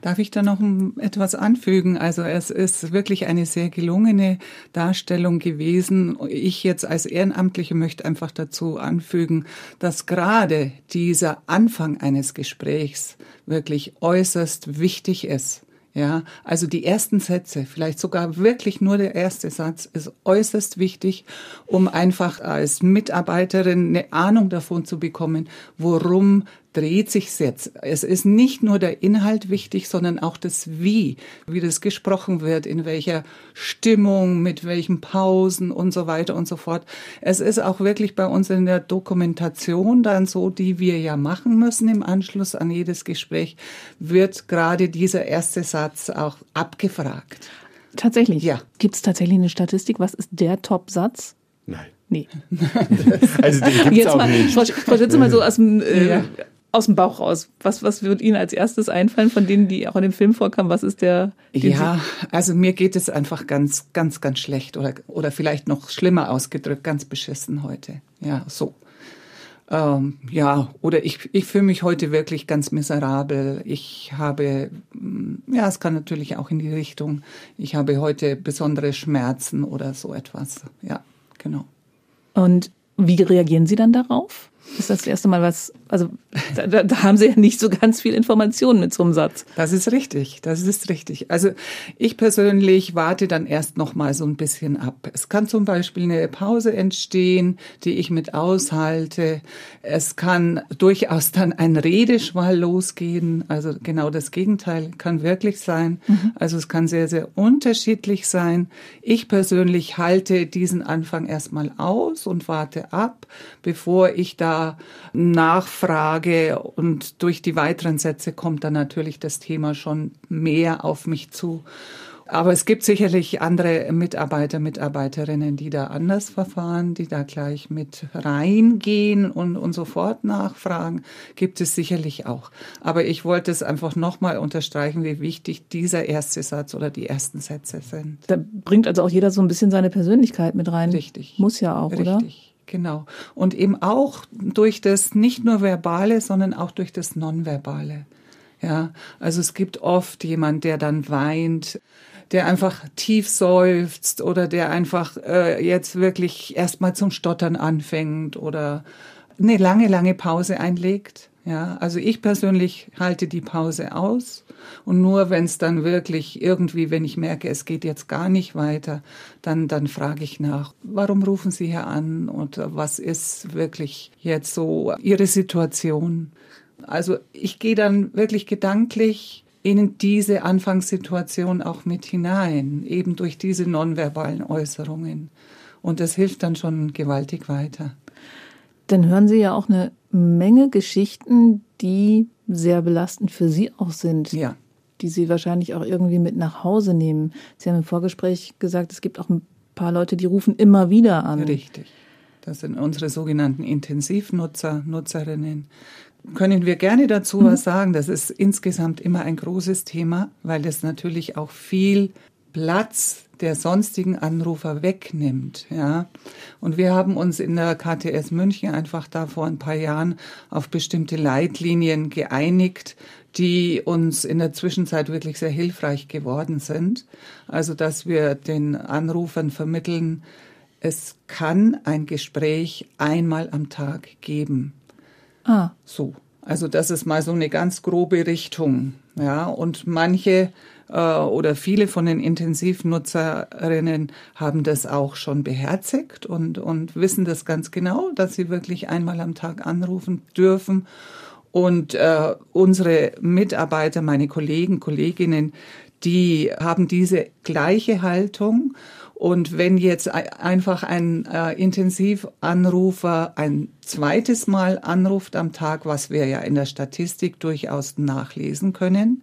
Speaker 3: Darf ich da noch etwas anfügen? Also es ist wirklich eine sehr gelungene Darstellung gewesen. Ich jetzt als Ehrenamtliche möchte einfach dazu anfügen, dass gerade dieser Anfang eines Gesprächs wirklich äußerst wichtig ist. Ja, also die ersten Sätze, vielleicht sogar wirklich nur der erste Satz ist äußerst wichtig, um einfach als Mitarbeiterin eine Ahnung davon zu bekommen, worum dreht sich's jetzt. Es ist nicht nur der Inhalt wichtig, sondern auch das Wie, wie das gesprochen wird, in welcher Stimmung, mit welchen Pausen und so weiter und so fort. Es ist auch wirklich bei uns in der Dokumentation dann so, die wir ja machen müssen im Anschluss an jedes Gespräch, wird gerade dieser erste Satz auch abgefragt.
Speaker 2: Tatsächlich? Ja. Gibt es tatsächlich eine Statistik? Was ist der Top-Satz?
Speaker 4: Nein.
Speaker 2: Nee.
Speaker 4: also den gibt's Jetzt auch
Speaker 2: mal,
Speaker 4: nicht.
Speaker 2: Frau, Frau Schütze, mal so aus dem äh, ja aus dem Bauch raus. Was, was wird Ihnen als erstes einfallen von denen, die auch in dem Film vorkamen? Was ist der?
Speaker 3: Ja, also mir geht es einfach ganz, ganz, ganz schlecht oder, oder vielleicht noch schlimmer ausgedrückt, ganz beschissen heute. Ja, so. Ähm, ja, oder ich, ich fühle mich heute wirklich ganz miserabel. Ich habe, mm, ja, es kann natürlich auch in die Richtung, ich habe heute besondere Schmerzen oder so etwas. Ja, genau.
Speaker 2: Und wie reagieren Sie dann darauf? Ist das, das erste Mal was, also da, da, haben Sie ja nicht so ganz viel Informationen mit so einem Satz.
Speaker 3: Das ist richtig, das ist richtig. Also ich persönlich warte dann erst noch mal so ein bisschen ab. Es kann zum Beispiel eine Pause entstehen, die ich mit aushalte. Es kann durchaus dann ein Redeschwall losgehen. Also genau das Gegenteil kann wirklich sein. Mhm. Also es kann sehr, sehr unterschiedlich sein. Ich persönlich halte diesen Anfang erstmal aus und warte ab, bevor ich da nachfrage und durch die weiteren Sätze kommt dann natürlich das Thema schon mehr auf mich zu. Aber es gibt sicherlich andere Mitarbeiter, Mitarbeiterinnen, die da anders verfahren, die da gleich mit reingehen und, und sofort nachfragen. Gibt es sicherlich auch. Aber ich wollte es einfach nochmal unterstreichen, wie wichtig dieser erste Satz oder die ersten Sätze sind.
Speaker 2: Da bringt also auch jeder so ein bisschen seine Persönlichkeit mit rein.
Speaker 3: Richtig.
Speaker 2: Muss ja auch,
Speaker 3: Richtig.
Speaker 2: oder?
Speaker 3: Richtig. Genau. Und eben auch durch das nicht nur Verbale, sondern auch durch das Nonverbale. Ja, also es gibt oft jemand, der dann weint, der einfach tief seufzt oder der einfach äh, jetzt wirklich erstmal zum Stottern anfängt oder eine lange, lange Pause einlegt. Ja, also ich persönlich halte die Pause aus und nur wenn es dann wirklich irgendwie, wenn ich merke, es geht jetzt gar nicht weiter, dann, dann frage ich nach, warum rufen Sie hier an und was ist wirklich jetzt so Ihre Situation? Also ich gehe dann wirklich gedanklich in diese Anfangssituation auch mit hinein, eben durch diese nonverbalen Äußerungen. Und das hilft dann schon gewaltig weiter.
Speaker 2: Dann hören Sie ja auch eine Menge Geschichten, die sehr belastend für Sie auch sind.
Speaker 3: Ja.
Speaker 2: Die Sie wahrscheinlich auch irgendwie mit nach Hause nehmen. Sie haben im Vorgespräch gesagt, es gibt auch ein paar Leute, die rufen immer wieder an.
Speaker 3: Richtig. Das sind unsere sogenannten Intensivnutzer, Nutzerinnen. Können wir gerne dazu mhm. was sagen? Das ist insgesamt immer ein großes Thema, weil das natürlich auch viel Platz der sonstigen Anrufer wegnimmt. Ja. Und wir haben uns in der KTS München einfach da vor ein paar Jahren auf bestimmte Leitlinien geeinigt, die uns in der Zwischenzeit wirklich sehr hilfreich geworden sind. Also, dass wir den Anrufern vermitteln, es kann ein Gespräch einmal am Tag geben.
Speaker 2: Ah.
Speaker 3: So. Also, das ist mal so eine ganz grobe Richtung. Ja. Und manche oder viele von den Intensivnutzerinnen haben das auch schon beherzigt und, und wissen das ganz genau, dass sie wirklich einmal am Tag anrufen dürfen. Und äh, unsere Mitarbeiter, meine Kollegen, Kolleginnen, die haben diese gleiche Haltung. Und wenn jetzt einfach ein äh, Intensivanrufer ein zweites Mal anruft am Tag, was wir ja in der Statistik durchaus nachlesen können,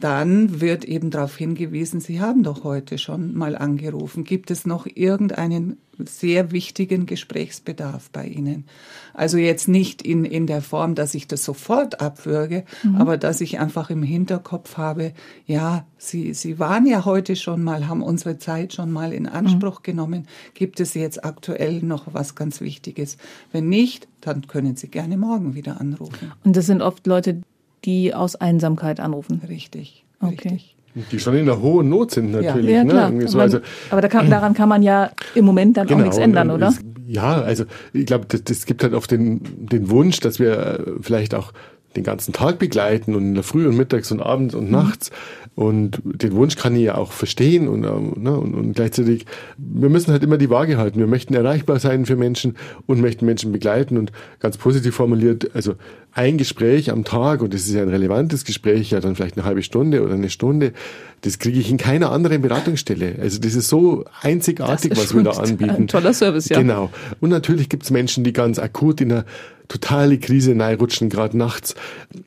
Speaker 3: dann wird eben darauf hingewiesen, Sie haben doch heute schon mal angerufen. Gibt es noch irgendeinen sehr wichtigen Gesprächsbedarf bei Ihnen? Also jetzt nicht in, in der Form, dass ich das sofort abwürge, mhm. aber dass ich einfach im Hinterkopf habe, ja, Sie, Sie waren ja heute schon mal, haben unsere Zeit schon mal in Anspruch mhm. genommen. Gibt es jetzt aktuell noch was ganz Wichtiges? Wenn nicht, dann können Sie gerne morgen wieder anrufen.
Speaker 2: Und das sind oft Leute, die aus Einsamkeit anrufen.
Speaker 3: Richtig.
Speaker 2: Okay.
Speaker 3: Richtig.
Speaker 4: Die schon in einer hohen Not sind natürlich.
Speaker 2: Ja, klar.
Speaker 4: Ne? So,
Speaker 2: aber,
Speaker 4: also,
Speaker 2: aber da kann, daran kann man ja im Moment dann
Speaker 4: genau,
Speaker 2: auch nichts ändern, oder?
Speaker 4: Es, ja, also ich glaube, das, das gibt halt oft den, den Wunsch, dass wir äh, vielleicht auch den ganzen Tag begleiten und in der Früh und mittags und abends und mhm. nachts. Und den Wunsch kann ich ja auch verstehen und, ähm, ne, und, und gleichzeitig, wir müssen halt immer die Waage halten. Wir möchten erreichbar sein für Menschen und möchten Menschen begleiten und ganz positiv formuliert, also ein Gespräch am Tag, und das ist ja ein relevantes Gespräch, ja dann vielleicht eine halbe Stunde oder eine Stunde, das kriege ich in keiner anderen Beratungsstelle. Also das ist so einzigartig, ist was wir da anbieten. Ein
Speaker 2: toller Service, ja.
Speaker 4: Genau. Und natürlich gibt es Menschen, die ganz akut in einer totale Krise rutschen, gerade nachts.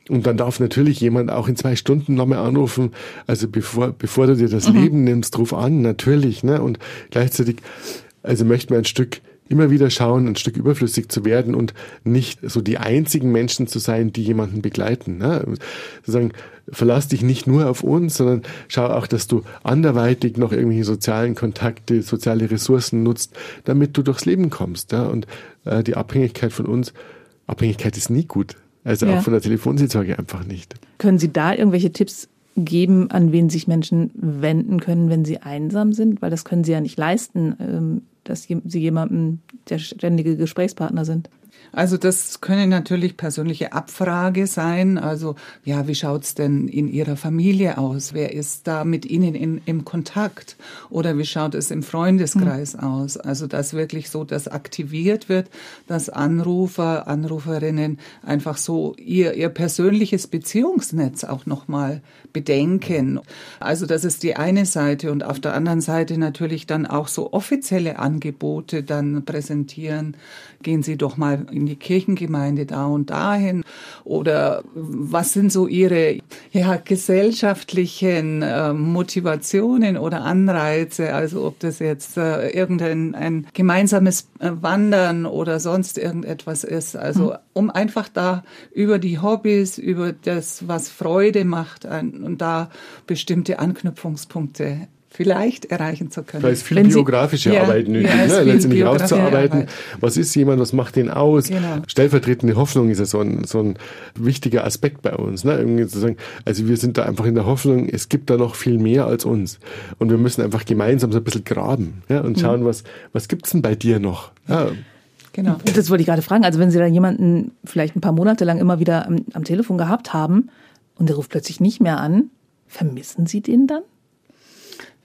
Speaker 4: Und dann darf natürlich jemand auch in zwei Stunden nochmal anrufen. Also bevor, bevor du dir das mhm. Leben nimmst, ruf an, natürlich. Ne? Und gleichzeitig, also möchten wir ein Stück immer wieder schauen, ein Stück überflüssig zu werden und nicht so die einzigen Menschen zu sein, die jemanden begleiten. Ne? Sozusagen, verlass dich nicht nur auf uns, sondern schau auch, dass du anderweitig noch irgendwelche sozialen Kontakte, soziale Ressourcen nutzt, damit du durchs Leben kommst. Ja? Und äh, die Abhängigkeit von uns Abhängigkeit ist nie gut. Also
Speaker 2: Ja.
Speaker 4: auch von der Telefonseelsorge einfach nicht.
Speaker 2: Können Sie da irgendwelche Tipps geben, an wen sich Menschen wenden können, wenn sie einsam sind? Weil das können sie ja nicht leisten, ähm, dass sie jemandem der ständige Gesprächspartner sind.
Speaker 3: Also das können natürlich persönliche Abfrage sein. Also ja, wie schaut's denn in Ihrer Familie aus? Wer ist da mit Ihnen in, im Kontakt? Oder wie schaut es im Freundeskreis aus? Also dass wirklich so das aktiviert wird, dass Anrufer, Anruferinnen einfach so ihr, ihr persönliches Beziehungsnetz auch nochmal bedenken. Also das ist die eine Seite und auf der anderen Seite natürlich dann auch so offizielle Angebote dann präsentieren. Gehen Sie doch mal in die Kirchengemeinde da und dahin? Oder was sind so Ihre ja, gesellschaftlichen äh, Motivationen oder Anreize, also ob das jetzt äh, irgendein ein gemeinsames äh, Wandern oder sonst irgendetwas ist, also um einfach da über die Hobbys, über das, was Freude macht ein, und da bestimmte Anknüpfungspunkte vielleicht erreichen zu können.
Speaker 4: Da ist viel
Speaker 2: Wenn Sie-
Speaker 4: biografische
Speaker 3: Ja,
Speaker 4: Arbeit nötig,
Speaker 3: ja, ist
Speaker 4: ne? letztendlich rauszuarbeiten.
Speaker 3: Arbeit.
Speaker 4: Was ist jemand, was macht den aus?
Speaker 3: Genau.
Speaker 4: Stellvertretende Hoffnung ist ja so ein, so ein wichtiger Aspekt bei uns. Ne? Irgendwie zu sagen, also wir sind da einfach in der Hoffnung, es gibt da noch viel mehr als uns. Und wir müssen einfach gemeinsam so ein bisschen graben ja? und schauen, was, was gibt's denn bei dir noch? Ja,
Speaker 3: Genau.
Speaker 2: Das wollte ich gerade fragen. Also wenn Sie da jemanden vielleicht ein paar Monate lang immer wieder am, am Telefon gehabt haben und der ruft plötzlich nicht mehr an, vermissen Sie den dann?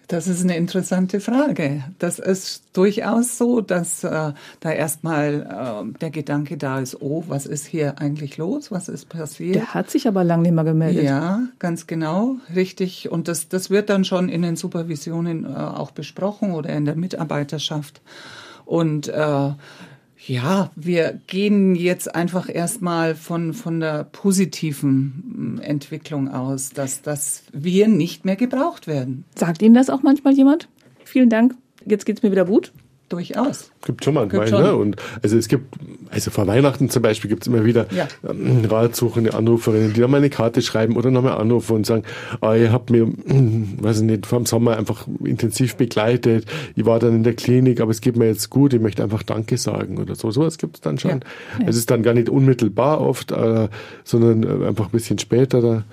Speaker 3: Das ist eine interessante Frage. Das ist durchaus so, dass äh, da erstmal äh, der Gedanke da ist, oh, was ist hier eigentlich los? Was ist passiert?
Speaker 2: Der hat sich aber lang nicht mehr gemeldet.
Speaker 3: Ja, ganz genau, richtig. Und das, das wird dann schon in den Supervisionen äh, auch besprochen oder in der Mitarbeiterschaft. Und äh, ja, wir gehen jetzt einfach erstmal von, von der positiven mm, Entwicklung aus, dass, dass wir nicht mehr gebraucht werden.
Speaker 2: Sagt Ihnen das auch manchmal jemand? Vielen Dank. Jetzt geht's mir wieder gut.
Speaker 3: Durchaus.
Speaker 4: Gibt schon manchmal,
Speaker 3: Gibt schon.
Speaker 4: ne? Und also es gibt, also vor Weihnachten zum Beispiel gibt es immer wieder
Speaker 3: Ja.
Speaker 4: ähm, ratsuchende Anruferinnen, die dann mal eine Karte schreiben oder nochmal anrufen und sagen, ah, ihr habt mir, weiß ich nicht, vor dem Sommer einfach intensiv begleitet, ich war dann in der Klinik, aber es geht mir jetzt gut, ich möchte einfach Danke sagen oder so. Sowas gibt es dann schon. Es ist dann gar nicht unmittelbar oft, äh, sondern äh, einfach ein bisschen später da.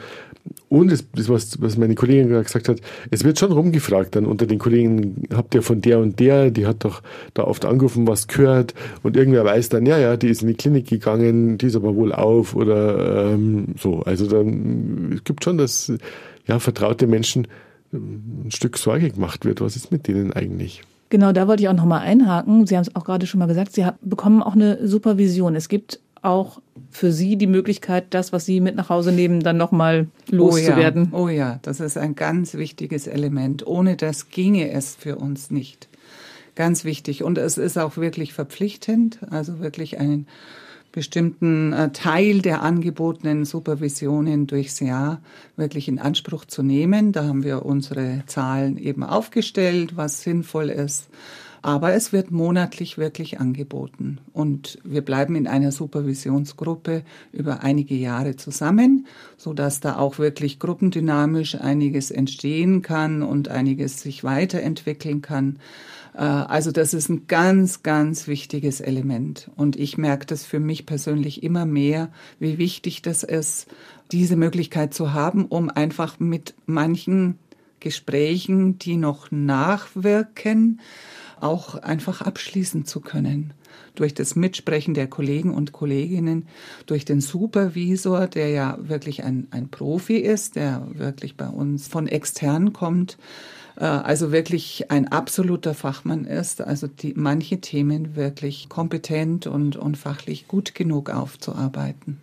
Speaker 4: Und das, das was, was meine Kollegin gerade gesagt hat, es wird schon rumgefragt dann unter den Kollegen, habt ihr von der und der, die hat doch da oft angerufen, was gehört und irgendwer weiß dann, ja, ja, die ist in die Klinik gegangen, die ist aber wohl auf oder ähm, so. Also dann, es gibt schon, dass ja, vertraute Menschen ähm, ein Stück Sorge gemacht wird, was ist mit denen eigentlich?
Speaker 2: Genau, da wollte ich auch nochmal einhaken. Sie haben es auch gerade schon mal gesagt, Sie haben, bekommen auch eine Supervision. Es gibt auch für Sie die Möglichkeit, das, was Sie mit nach Hause nehmen, dann nochmal loszuwerden.
Speaker 3: Oh ja, oh ja, das ist ein ganz wichtiges Element. Ohne das ginge es für uns nicht. Ganz wichtig. Und es ist auch wirklich verpflichtend, also wirklich einen bestimmten äh, Teil der angebotenen Supervisionen durchs Jahr wirklich in Anspruch zu nehmen. Da haben wir unsere Zahlen eben aufgestellt, was sinnvoll ist. Aber es wird monatlich wirklich angeboten. Und wir bleiben in einer Supervisionsgruppe über einige Jahre zusammen, so dass da auch wirklich gruppendynamisch einiges entstehen kann und einiges sich weiterentwickeln kann. Äh, Also das ist ein ganz, ganz wichtiges Element. Und ich merke das für mich persönlich immer mehr, wie wichtig das ist, diese Möglichkeit zu haben, um einfach mit manchen Gesprächen, die noch nachwirken, auch einfach abschließen zu können. Durch das Mitsprechen der Kollegen und Kolleginnen, durch den Supervisor, der ja wirklich ein, ein Profi ist, der wirklich bei uns von extern kommt, äh, also wirklich ein absoluter Fachmann ist, also die manche Themen wirklich kompetent und, und fachlich gut genug aufzuarbeiten.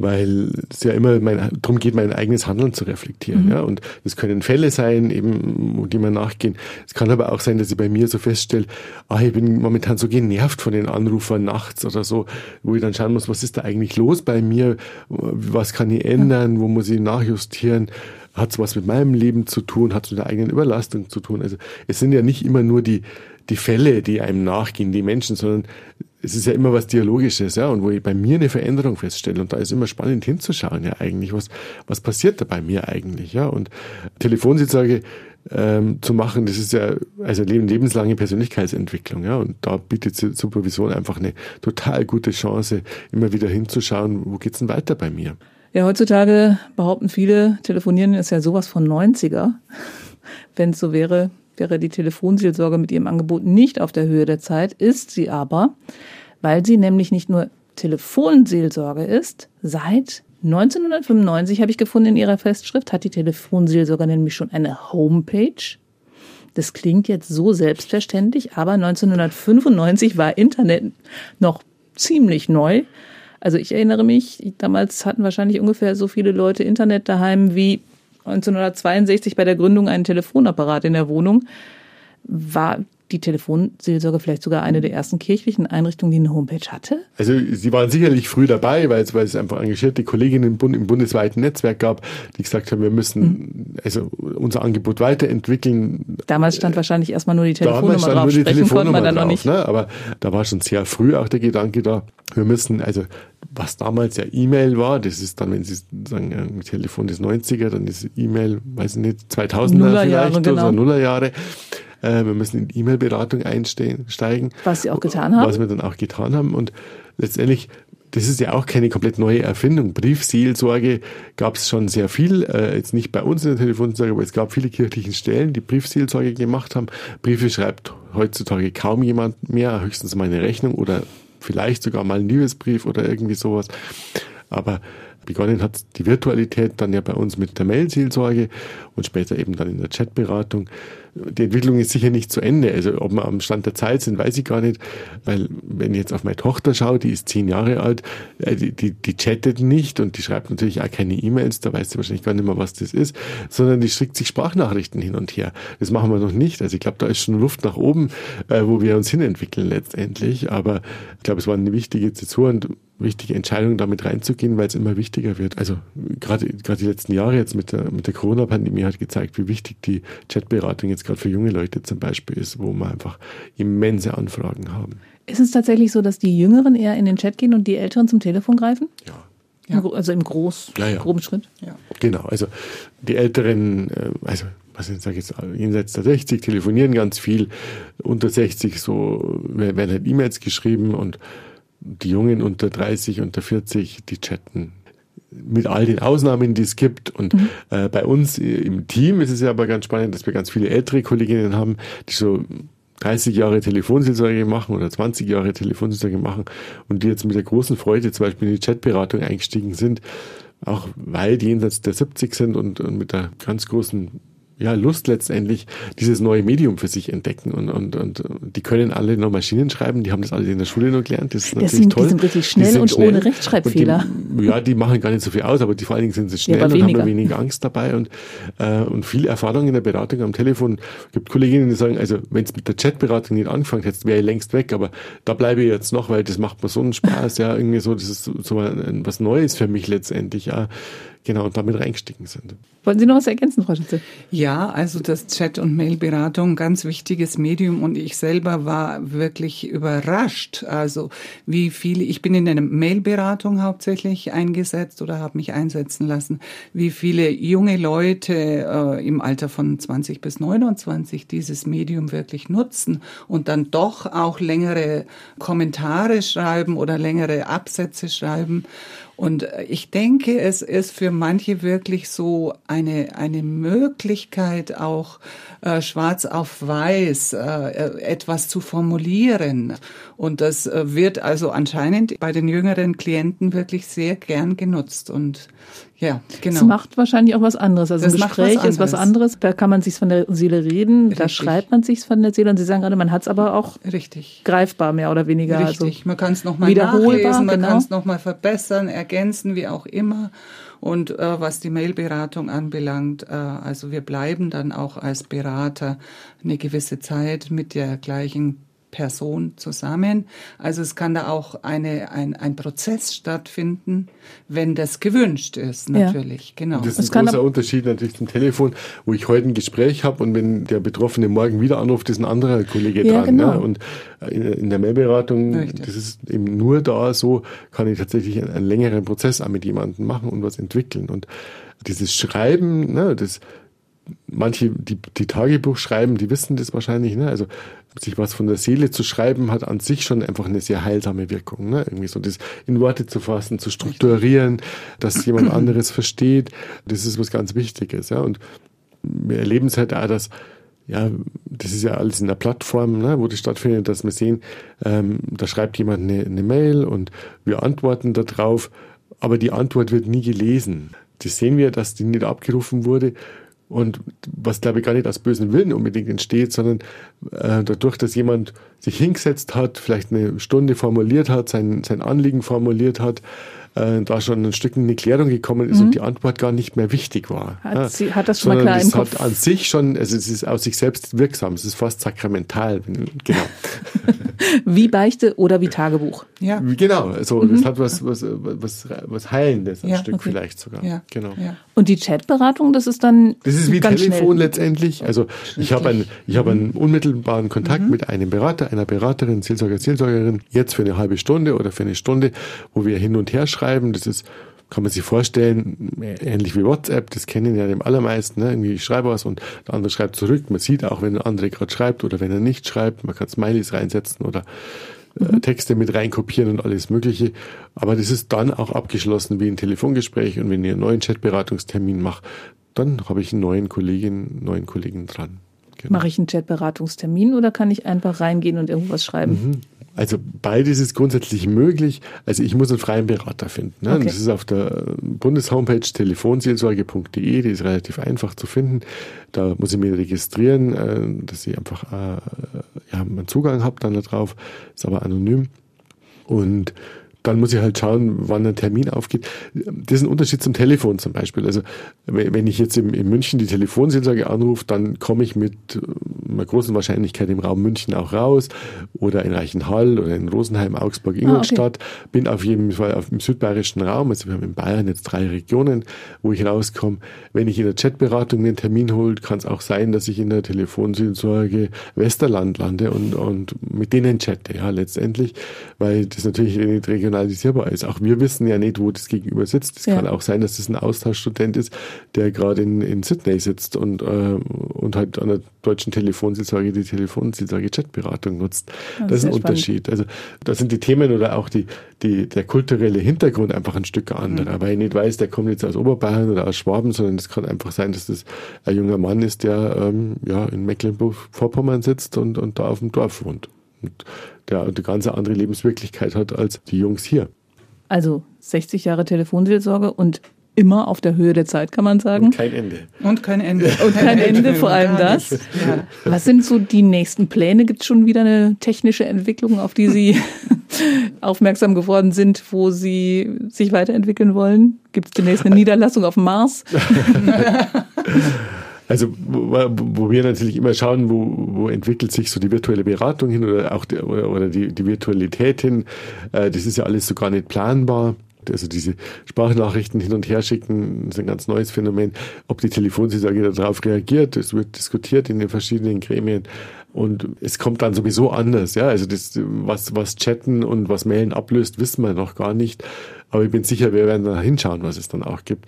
Speaker 4: Weil es ja immer mein, darum geht, mein eigenes Handeln zu reflektieren.
Speaker 3: Mhm.
Speaker 4: Ja? Und das können Fälle sein, eben, wo die man nachgehen. Es kann aber auch sein, dass ich bei mir so feststelle, ah, ich bin momentan so genervt von den Anrufern nachts oder so, wo ich dann schauen muss, was ist da eigentlich los bei mir? Was kann ich ändern? Wo muss ich nachjustieren? Hat es was mit meinem Leben zu tun? Hat es mit der eigenen Überlastung zu tun? Also es sind ja nicht immer nur die, die Fälle, die einem nachgehen, die Menschen, sondern es ist ja immer was Dialogisches, ja, und wo ich bei mir eine Veränderung feststelle. Und da ist immer spannend hinzuschauen, ja, eigentlich, was, was passiert da bei mir eigentlich, ja. Und Telefonsitzsage ähm, zu machen. Das ist ja also lebenslange Persönlichkeitsentwicklung, ja. Und da bietet Supervision einfach eine total gute Chance, immer wieder hinzuschauen, wo geht's denn weiter bei mir?
Speaker 2: Ja, heutzutage behaupten viele, telefonieren ist ja sowas von 90er. Wenn es so wäre, wäre die Telefonseelsorge mit ihrem Angebot nicht auf der Höhe der Zeit, ist sie aber, weil sie nämlich nicht nur Telefonseelsorge ist, seit 1995 habe ich gefunden in ihrer Festschrift, hat die Telefonseelsorge nämlich schon eine Homepage. Das klingt jetzt so selbstverständlich, aber 1995 war Internet noch ziemlich neu. Also ich erinnere mich, damals hatten wahrscheinlich ungefähr so viele Leute Internet daheim wie 1962 bei der Gründung einen Telefonapparat in der Wohnung. War die Telefonseelsorge vielleicht sogar eine der ersten kirchlichen Einrichtungen, die eine Homepage hatte?
Speaker 4: Also Sie waren sicherlich früh dabei, weil es, weil es einfach engagierte Kolleginnen im, bundesweiten Netzwerk gab, die gesagt haben, wir müssen mhm. also unser Angebot weiterentwickeln.
Speaker 2: Damals stand wahrscheinlich erstmal nur die Telefonnummer drauf, nur die sprechen Telefonnummer konnte man dann noch nicht.
Speaker 4: Ne? Aber da war schon sehr früh auch der Gedanke da, wir müssen, also was damals ja E-Mail war, das ist dann, wenn Sie sagen, ein Telefon des 90er, dann ist E-Mail, weiß ich nicht, 2000er
Speaker 2: Nullerjahre,
Speaker 4: vielleicht
Speaker 2: genau.
Speaker 4: oder Nullerjahre. Äh, wir müssen in E-Mail-Beratung einsteigen.
Speaker 2: Was Sie auch getan haben.
Speaker 4: Was wir dann auch getan haben. Und letztendlich, das ist ja auch keine komplett neue Erfindung. Briefseelsorge gab es schon sehr viel, äh, jetzt nicht bei uns in der Telefonseelsorge, aber es gab viele kirchlichen Stellen, die Briefseelsorge gemacht haben. Briefe schreibt heutzutage kaum jemand mehr, höchstens mal eine Rechnung oder vielleicht sogar mal ein Liebesbrief oder irgendwie sowas. Aber begonnen hat die Virtualität dann ja bei uns mit der Mail-Seelsorge und später eben dann in der Chatberatung. Die Entwicklung ist sicher nicht zu Ende. Also ob wir am Stand der Zeit sind, weiß ich gar nicht, weil wenn ich jetzt auf meine Tochter schaue, die ist zehn Jahre alt, äh, die, die, die chattet nicht und die schreibt natürlich auch keine E-Mails, da weiß sie wahrscheinlich gar nicht mehr, was das ist, sondern die schickt sich Sprachnachrichten hin und her. Das machen wir noch nicht. Also ich glaube, da ist schon Luft nach oben, äh, wo wir uns hinentwickeln letztendlich. Aber ich glaube, es war eine wichtige Zäsur und wichtige Entscheidung, damit reinzugehen, weil es immer wichtiger wird. Also gerade gerade die letzten Jahre jetzt mit der mit der Corona-Pandemie hat gezeigt, wie wichtig die Chatberatung jetzt gerade für junge Leute zum Beispiel ist, wo wir einfach immense Anfragen haben.
Speaker 2: Ist es tatsächlich so, dass die Jüngeren eher in den Chat gehen und die Älteren zum Telefon greifen?
Speaker 4: Ja.
Speaker 2: Ja. Also im groß,
Speaker 4: ja, ja.
Speaker 2: groben Schritt?
Speaker 3: Ja.
Speaker 4: Genau, also die Älteren, äh, also was ich sage jetzt, jenseits der 60 telefonieren ganz viel, unter 60 so werden halt E-Mails geschrieben und die Jungen unter 30, unter 40, die chatten mit all den Ausnahmen, die es gibt. Und mhm. äh, bei uns im Team ist es ja aber ganz spannend, dass wir ganz viele ältere Kolleginnen haben, die so 30 Jahre Telefonseelsorge machen oder 20 Jahre Telefonseelsorge machen und die jetzt mit der großen Freude zum Beispiel in die Chatberatung eingestiegen sind, auch weil die jenseits der 70 sind und, und mit der ganz großen ja, Lust letztendlich dieses neue Medium für sich entdecken. Und, und, und die können alle noch Maschinen schreiben, die haben das alle in der Schule noch gelernt. Das ist
Speaker 2: das
Speaker 4: natürlich
Speaker 2: sind,
Speaker 4: toll.
Speaker 2: Die sind richtig schnell sind und schnell. ohne Rechtschreibfehler.
Speaker 4: Die, ja, die machen gar nicht so viel aus, aber die vor allen Dingen sind sie schnell ja, und haben weniger Angst dabei und, äh, und viel Erfahrung in der Beratung am Telefon. Es gibt Kolleginnen, die sagen, also wenn es mit der Chatberatung nicht angefangen hätte, wäre ich längst weg, aber da bleibe ich jetzt noch, weil das macht mir so einen Spaß, ja, irgendwie so, das ist so was Neues für mich letztendlich, ja genau und damit reingestiegen sind.
Speaker 2: Wollen Sie noch was ergänzen, Frau Schütze?
Speaker 3: Ja, also das Chat- und Mailberatung, ganz wichtiges Medium und ich selber war wirklich überrascht. Also wie viele, ich bin in einer Mailberatung hauptsächlich eingesetzt oder habe mich einsetzen lassen, wie viele junge Leute äh, im Alter von 20 bis 29 dieses Medium wirklich nutzen und dann doch auch längere Kommentare schreiben oder längere Absätze schreiben. Und ich denke, es ist für manche wirklich so eine, eine Möglichkeit, auch äh, schwarz auf weiß äh, etwas zu formulieren. Und das äh, wird also anscheinend bei den jüngeren Klienten wirklich sehr gern genutzt. Und ja, genau.
Speaker 2: Es macht wahrscheinlich auch was anderes. Also
Speaker 3: das
Speaker 2: ein Gespräch was ist was anderes. Da kann man sich von der Seele reden, Richtig. da schreibt man sich von der Seele. Und Sie sagen gerade, man hat es aber auch
Speaker 3: Richtig.
Speaker 2: greifbar mehr oder weniger.
Speaker 3: Richtig.
Speaker 2: Also
Speaker 3: man kann es nochmal nachlesen, man genau. kann es nochmal verbessern, ergänzen, wie auch immer. Und äh, was die Mailberatung anbelangt, äh, also wir bleiben dann auch als Berater eine gewisse Zeit mit der gleichen Person zusammen. Also es kann da auch eine, ein, ein Prozess stattfinden, wenn das gewünscht ist, natürlich. Ja. Genau.
Speaker 4: Das ist ein großer Unterschied natürlich zum Telefon, wo ich heute ein Gespräch habe und wenn der Betroffene morgen wieder anruft, ist ein anderer Kollege ja, dran. Genau. Ne? Und in, in der Mailberatung, Richtig. das ist eben nur da so, kann ich tatsächlich einen, einen längeren Prozess auch mit jemandem machen und was entwickeln. Und dieses Schreiben, ne, das manche, die, die Tagebuch schreiben, die wissen das wahrscheinlich, ne? Also sich was von der Seele zu schreiben, hat an sich schon einfach eine sehr heilsame Wirkung. Ne? Irgendwie so das in Worte zu fassen, zu strukturieren, dass jemand anderes versteht, das ist was ganz Wichtiges. Ja? Und wir erleben es halt auch, dass ja, das ist ja alles in der Plattform, ne, wo das stattfindet, dass wir sehen, ähm, da schreibt jemand eine, eine Mail und wir antworten darauf, aber die Antwort wird nie gelesen. Das sehen wir, dass die nicht abgerufen wurde und was, glaube ich, gar nicht aus bösen Willen unbedingt entsteht, sondern äh, dadurch, dass jemand sich hingesetzt hat, vielleicht eine Stunde formuliert hat, sein, sein Anliegen formuliert hat, äh, da schon ein Stück in eine Klärung gekommen ist mhm. und die Antwort gar nicht mehr wichtig war.
Speaker 2: Hat, sie, hat das schon mal klar im Kopf?
Speaker 4: hat an sich schon, also es ist aus sich selbst wirksam, es ist fast sakramental, genau.
Speaker 2: wie Beichte oder wie Tagebuch.
Speaker 4: Ja. Genau, so, mhm. das hat was, was, was, was Heilendes, ein ja, Stück okay. vielleicht sogar.
Speaker 2: Ja. Genau. Ja. Und die Chatberatung, das ist dann.
Speaker 4: Das ist wie Telefon schnell. letztendlich. Also ich habe einen, ich habe einen unmittelbaren Kontakt mhm. mit einem Berater, einer Beraterin, Seelsorger, Seelsorgerin, jetzt für eine halbe Stunde oder für eine Stunde, wo wir hin und her schreiben. Das ist kann man sich vorstellen, ähnlich wie WhatsApp, das kennen ja die allermeisten. Ne? Irgendwie ich schreibe was und der andere schreibt zurück. Man sieht auch, wenn der andere gerade schreibt oder wenn er nicht schreibt. Man kann Smileys reinsetzen oder äh, mhm. Texte mit reinkopieren und alles Mögliche. Aber das ist dann auch abgeschlossen wie ein Telefongespräch und wenn ich einen neuen Chatberatungstermin mache, dann habe ich einen neuen Kollegin, neuen Kollegen dran.
Speaker 2: Genau. Mache ich einen Chatberatungstermin oder kann ich einfach reingehen und irgendwas schreiben?
Speaker 4: Mhm. Also beides ist grundsätzlich möglich. Also ich muss einen freien Berater finden. Ne? Okay. Das ist auf der Bundeshomepage telefonseelsorge.de, die ist relativ einfach zu finden. Da muss ich mich registrieren, äh, dass ich einfach äh, ja, einen Zugang habe dann darauf, ist aber anonym. Und dann muss ich halt schauen, wann ein Termin aufgeht. Das ist ein Unterschied zum Telefon zum Beispiel. Also wenn ich jetzt in, München die Telefonseelsorge anrufe, dann komme ich mit äh, einer großen Wahrscheinlichkeit im Raum München auch raus oder in Reichenhall oder in Rosenheim, Augsburg, Ingolstadt. Ah, okay. Bin auf jeden Fall auf dem südbayerischen Raum. Also wir haben in Bayern jetzt drei Regionen, wo ich rauskomme. Wenn ich in der Chatberatung den Termin hole, kann es auch sein, dass ich in der Telefonseelsorge Westerland lande und, und mit denen chatte, ja, letztendlich, weil das natürlich nicht regionalisierbar ist. Auch wir wissen ja nicht, wo das Gegenüber sitzt. Es ja. kann auch sein, dass das ein Austauschstudent ist, der gerade in, in Sydney sitzt und, äh, und halt an der deutschen Telefonseelsorge die Telefonseelsorge Chatberatung nutzt. Das, das ist ein Unterschied. Also da sind die Themen oder auch die, die, der kulturelle Hintergrund einfach ein Stück anderer. Mhm. Weil ich nicht weiß, der kommt jetzt aus Oberbayern oder aus Schwaben, sondern es kann einfach sein, dass das ein junger Mann ist, der ähm, ja in Mecklenburg-Vorpommern sitzt und, und da auf dem Dorf wohnt. Und der eine ganz andere Lebenswirklichkeit hat als die Jungs hier.
Speaker 2: Also 60 Jahre Telefonseelsorge und immer auf der Höhe der Zeit, kann man sagen.
Speaker 4: Und kein Ende.
Speaker 3: Und kein Ende.
Speaker 2: Und kein Ende, vor allem das. Ja. Was sind so die nächsten Pläne? Gibt es schon wieder eine technische Entwicklung, auf die Sie aufmerksam geworden sind, wo Sie sich weiterentwickeln wollen? Gibt es demnächst eine Niederlassung auf dem Mars?
Speaker 4: Also wo, wo, wir natürlich immer schauen, wo, wo entwickelt sich so die virtuelle Beratung hin oder auch die, oder, oder die, die Virtualität hin. Äh, das ist ja alles so gar nicht planbar. Also diese Sprachnachrichten hin und her schicken, ist ein ganz neues Phänomen. Ob die Telefonseelsorge darauf reagiert, das wird diskutiert in den verschiedenen Gremien. Und es kommt dann sowieso anders, ja. Also das, was, was Chatten und was Mailen ablöst, wissen wir noch gar nicht. Aber ich bin sicher, wir werden da hinschauen, was es dann auch gibt.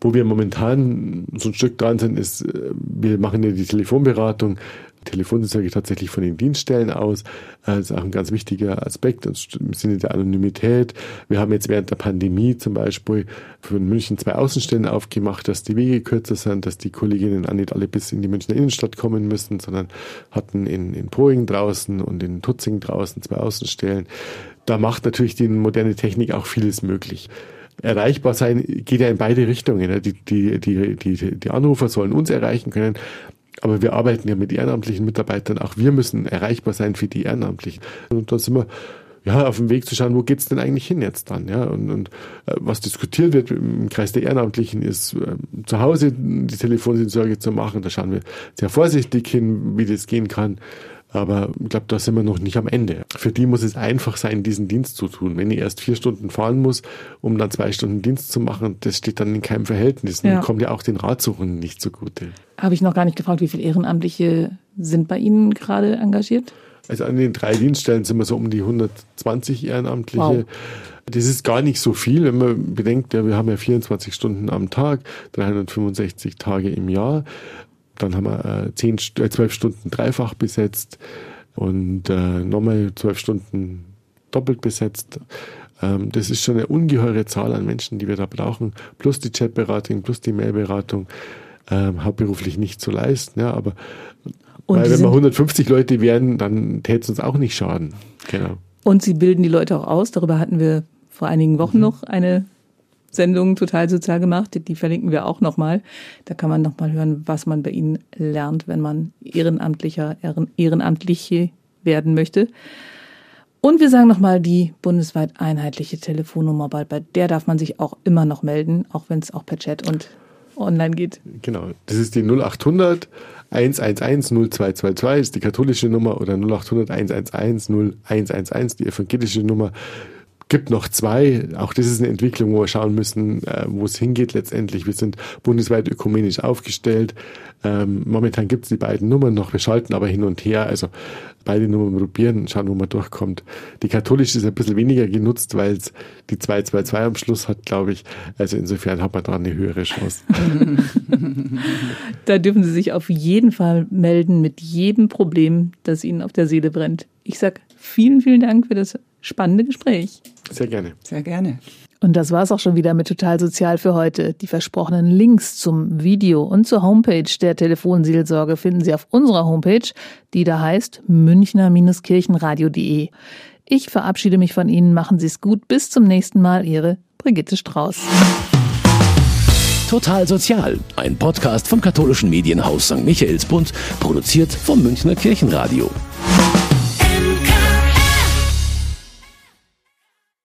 Speaker 4: Wo wir momentan so ein Stück dran sind, ist, äh, wir machen ja die Telefonberatung. Telefonseelsorge tatsächlich von den Dienststellen aus. Das ist auch ein ganz wichtiger Aspekt im Sinne der Anonymität. Wir haben jetzt während der Pandemie zum Beispiel für München zwei Außenstellen aufgemacht, dass die Wege kürzer sind, dass die Kolleginnen auch nicht alle bis in die Münchner Innenstadt kommen müssen, sondern hatten in, in Poing draußen und in Tutzing draußen zwei Außenstellen. Da macht natürlich die moderne Technik auch vieles möglich erreichbar sein geht ja in beide Richtungen. Die, die, die, die, die Anrufer sollen uns erreichen können, aber wir arbeiten ja mit ehrenamtlichen Mitarbeitern. Auch wir müssen erreichbar sein für die Ehrenamtlichen. Und da sind wir ja, auf dem Weg zu schauen, wo geht's denn eigentlich hin jetzt dann, ja, und, und äh, was diskutiert wird im Kreis der Ehrenamtlichen ist, äh, zu Hause die Telefonseelsorge zu machen, da schauen wir sehr vorsichtig hin, wie das gehen kann, aber ich glaube, da sind wir noch nicht am Ende. Für die muss es einfach sein, diesen Dienst zu tun. Wenn ich erst vier Stunden fahren muss, um dann zwei Stunden Dienst zu machen, das steht dann in keinem Verhältnis. Ja. Und kommt ja auch den Ratsuchenden nicht zugute.
Speaker 2: Habe ich noch gar nicht gefragt, wie viele Ehrenamtliche sind bei Ihnen gerade engagiert?
Speaker 4: Also an den drei Dienststellen sind wir so um die 120 Ehrenamtliche. Wow. Das ist gar nicht so viel, wenn man bedenkt, ja, wir haben ja 24 Stunden am Tag, 365 Tage im Jahr. Dann haben wir äh, 10, äh, 12 Stunden dreifach besetzt und äh, nochmal 12 Stunden doppelt besetzt. Ähm, das ist schon eine ungeheure Zahl an Menschen, die wir da brauchen, plus die Chatberatung, plus die Mailberatung, ähm, hauptberuflich nicht zu leisten. Ja, aber und weil wenn wir 150 Leute wären, dann täte es uns auch nicht schaden. Genau.
Speaker 2: Und Sie bilden die Leute auch aus. Darüber hatten wir vor einigen Wochen mhm. noch eine Sendung total sozial gemacht. Die verlinken wir auch nochmal. Da kann man nochmal hören, was man bei Ihnen lernt, wenn man Ehrenamtlicher, Ehrenamtliche werden möchte. Und wir sagen nochmal die bundesweit einheitliche Telefonnummer, bei der darf man sich auch immer noch melden, auch wenn es auch per Chat und online geht.
Speaker 4: Genau, das ist die 0800 111 0222, ist die katholische Nummer, oder 0800 111 0111, die evangelische Nummer gibt noch zwei. Auch das ist eine Entwicklung, wo wir schauen müssen, äh, wo es hingeht letztendlich. Wir sind bundesweit ökumenisch aufgestellt. Ähm, momentan gibt es die beiden Nummern noch. Wir schalten aber hin und her. Also beide Nummern probieren, schauen, wo man durchkommt. Die katholische ist ein bisschen weniger genutzt, weil es die 222 am Schluss hat, glaube ich. Also insofern hat man da eine höhere Chance.
Speaker 2: da dürfen Sie sich auf jeden Fall melden mit jedem Problem, das Ihnen auf der Seele brennt. Ich sage vielen, vielen Dank für das spannende Gespräch.
Speaker 4: Sehr gerne.
Speaker 3: Sehr gerne.
Speaker 2: Und das war es auch schon wieder mit Total Sozial für heute. Die versprochenen Links zum Video und zur Homepage der Telefonseelsorge finden Sie auf unserer Homepage, die da heißt münchner-kirchenradio.de. Ich verabschiede mich von Ihnen. Machen Sie es gut. Bis zum nächsten Mal. Ihre Brigitte Strauß.
Speaker 1: Total Sozial, ein Podcast vom katholischen Medienhaus St. Michaelsbund, produziert vom Münchner Kirchenradio.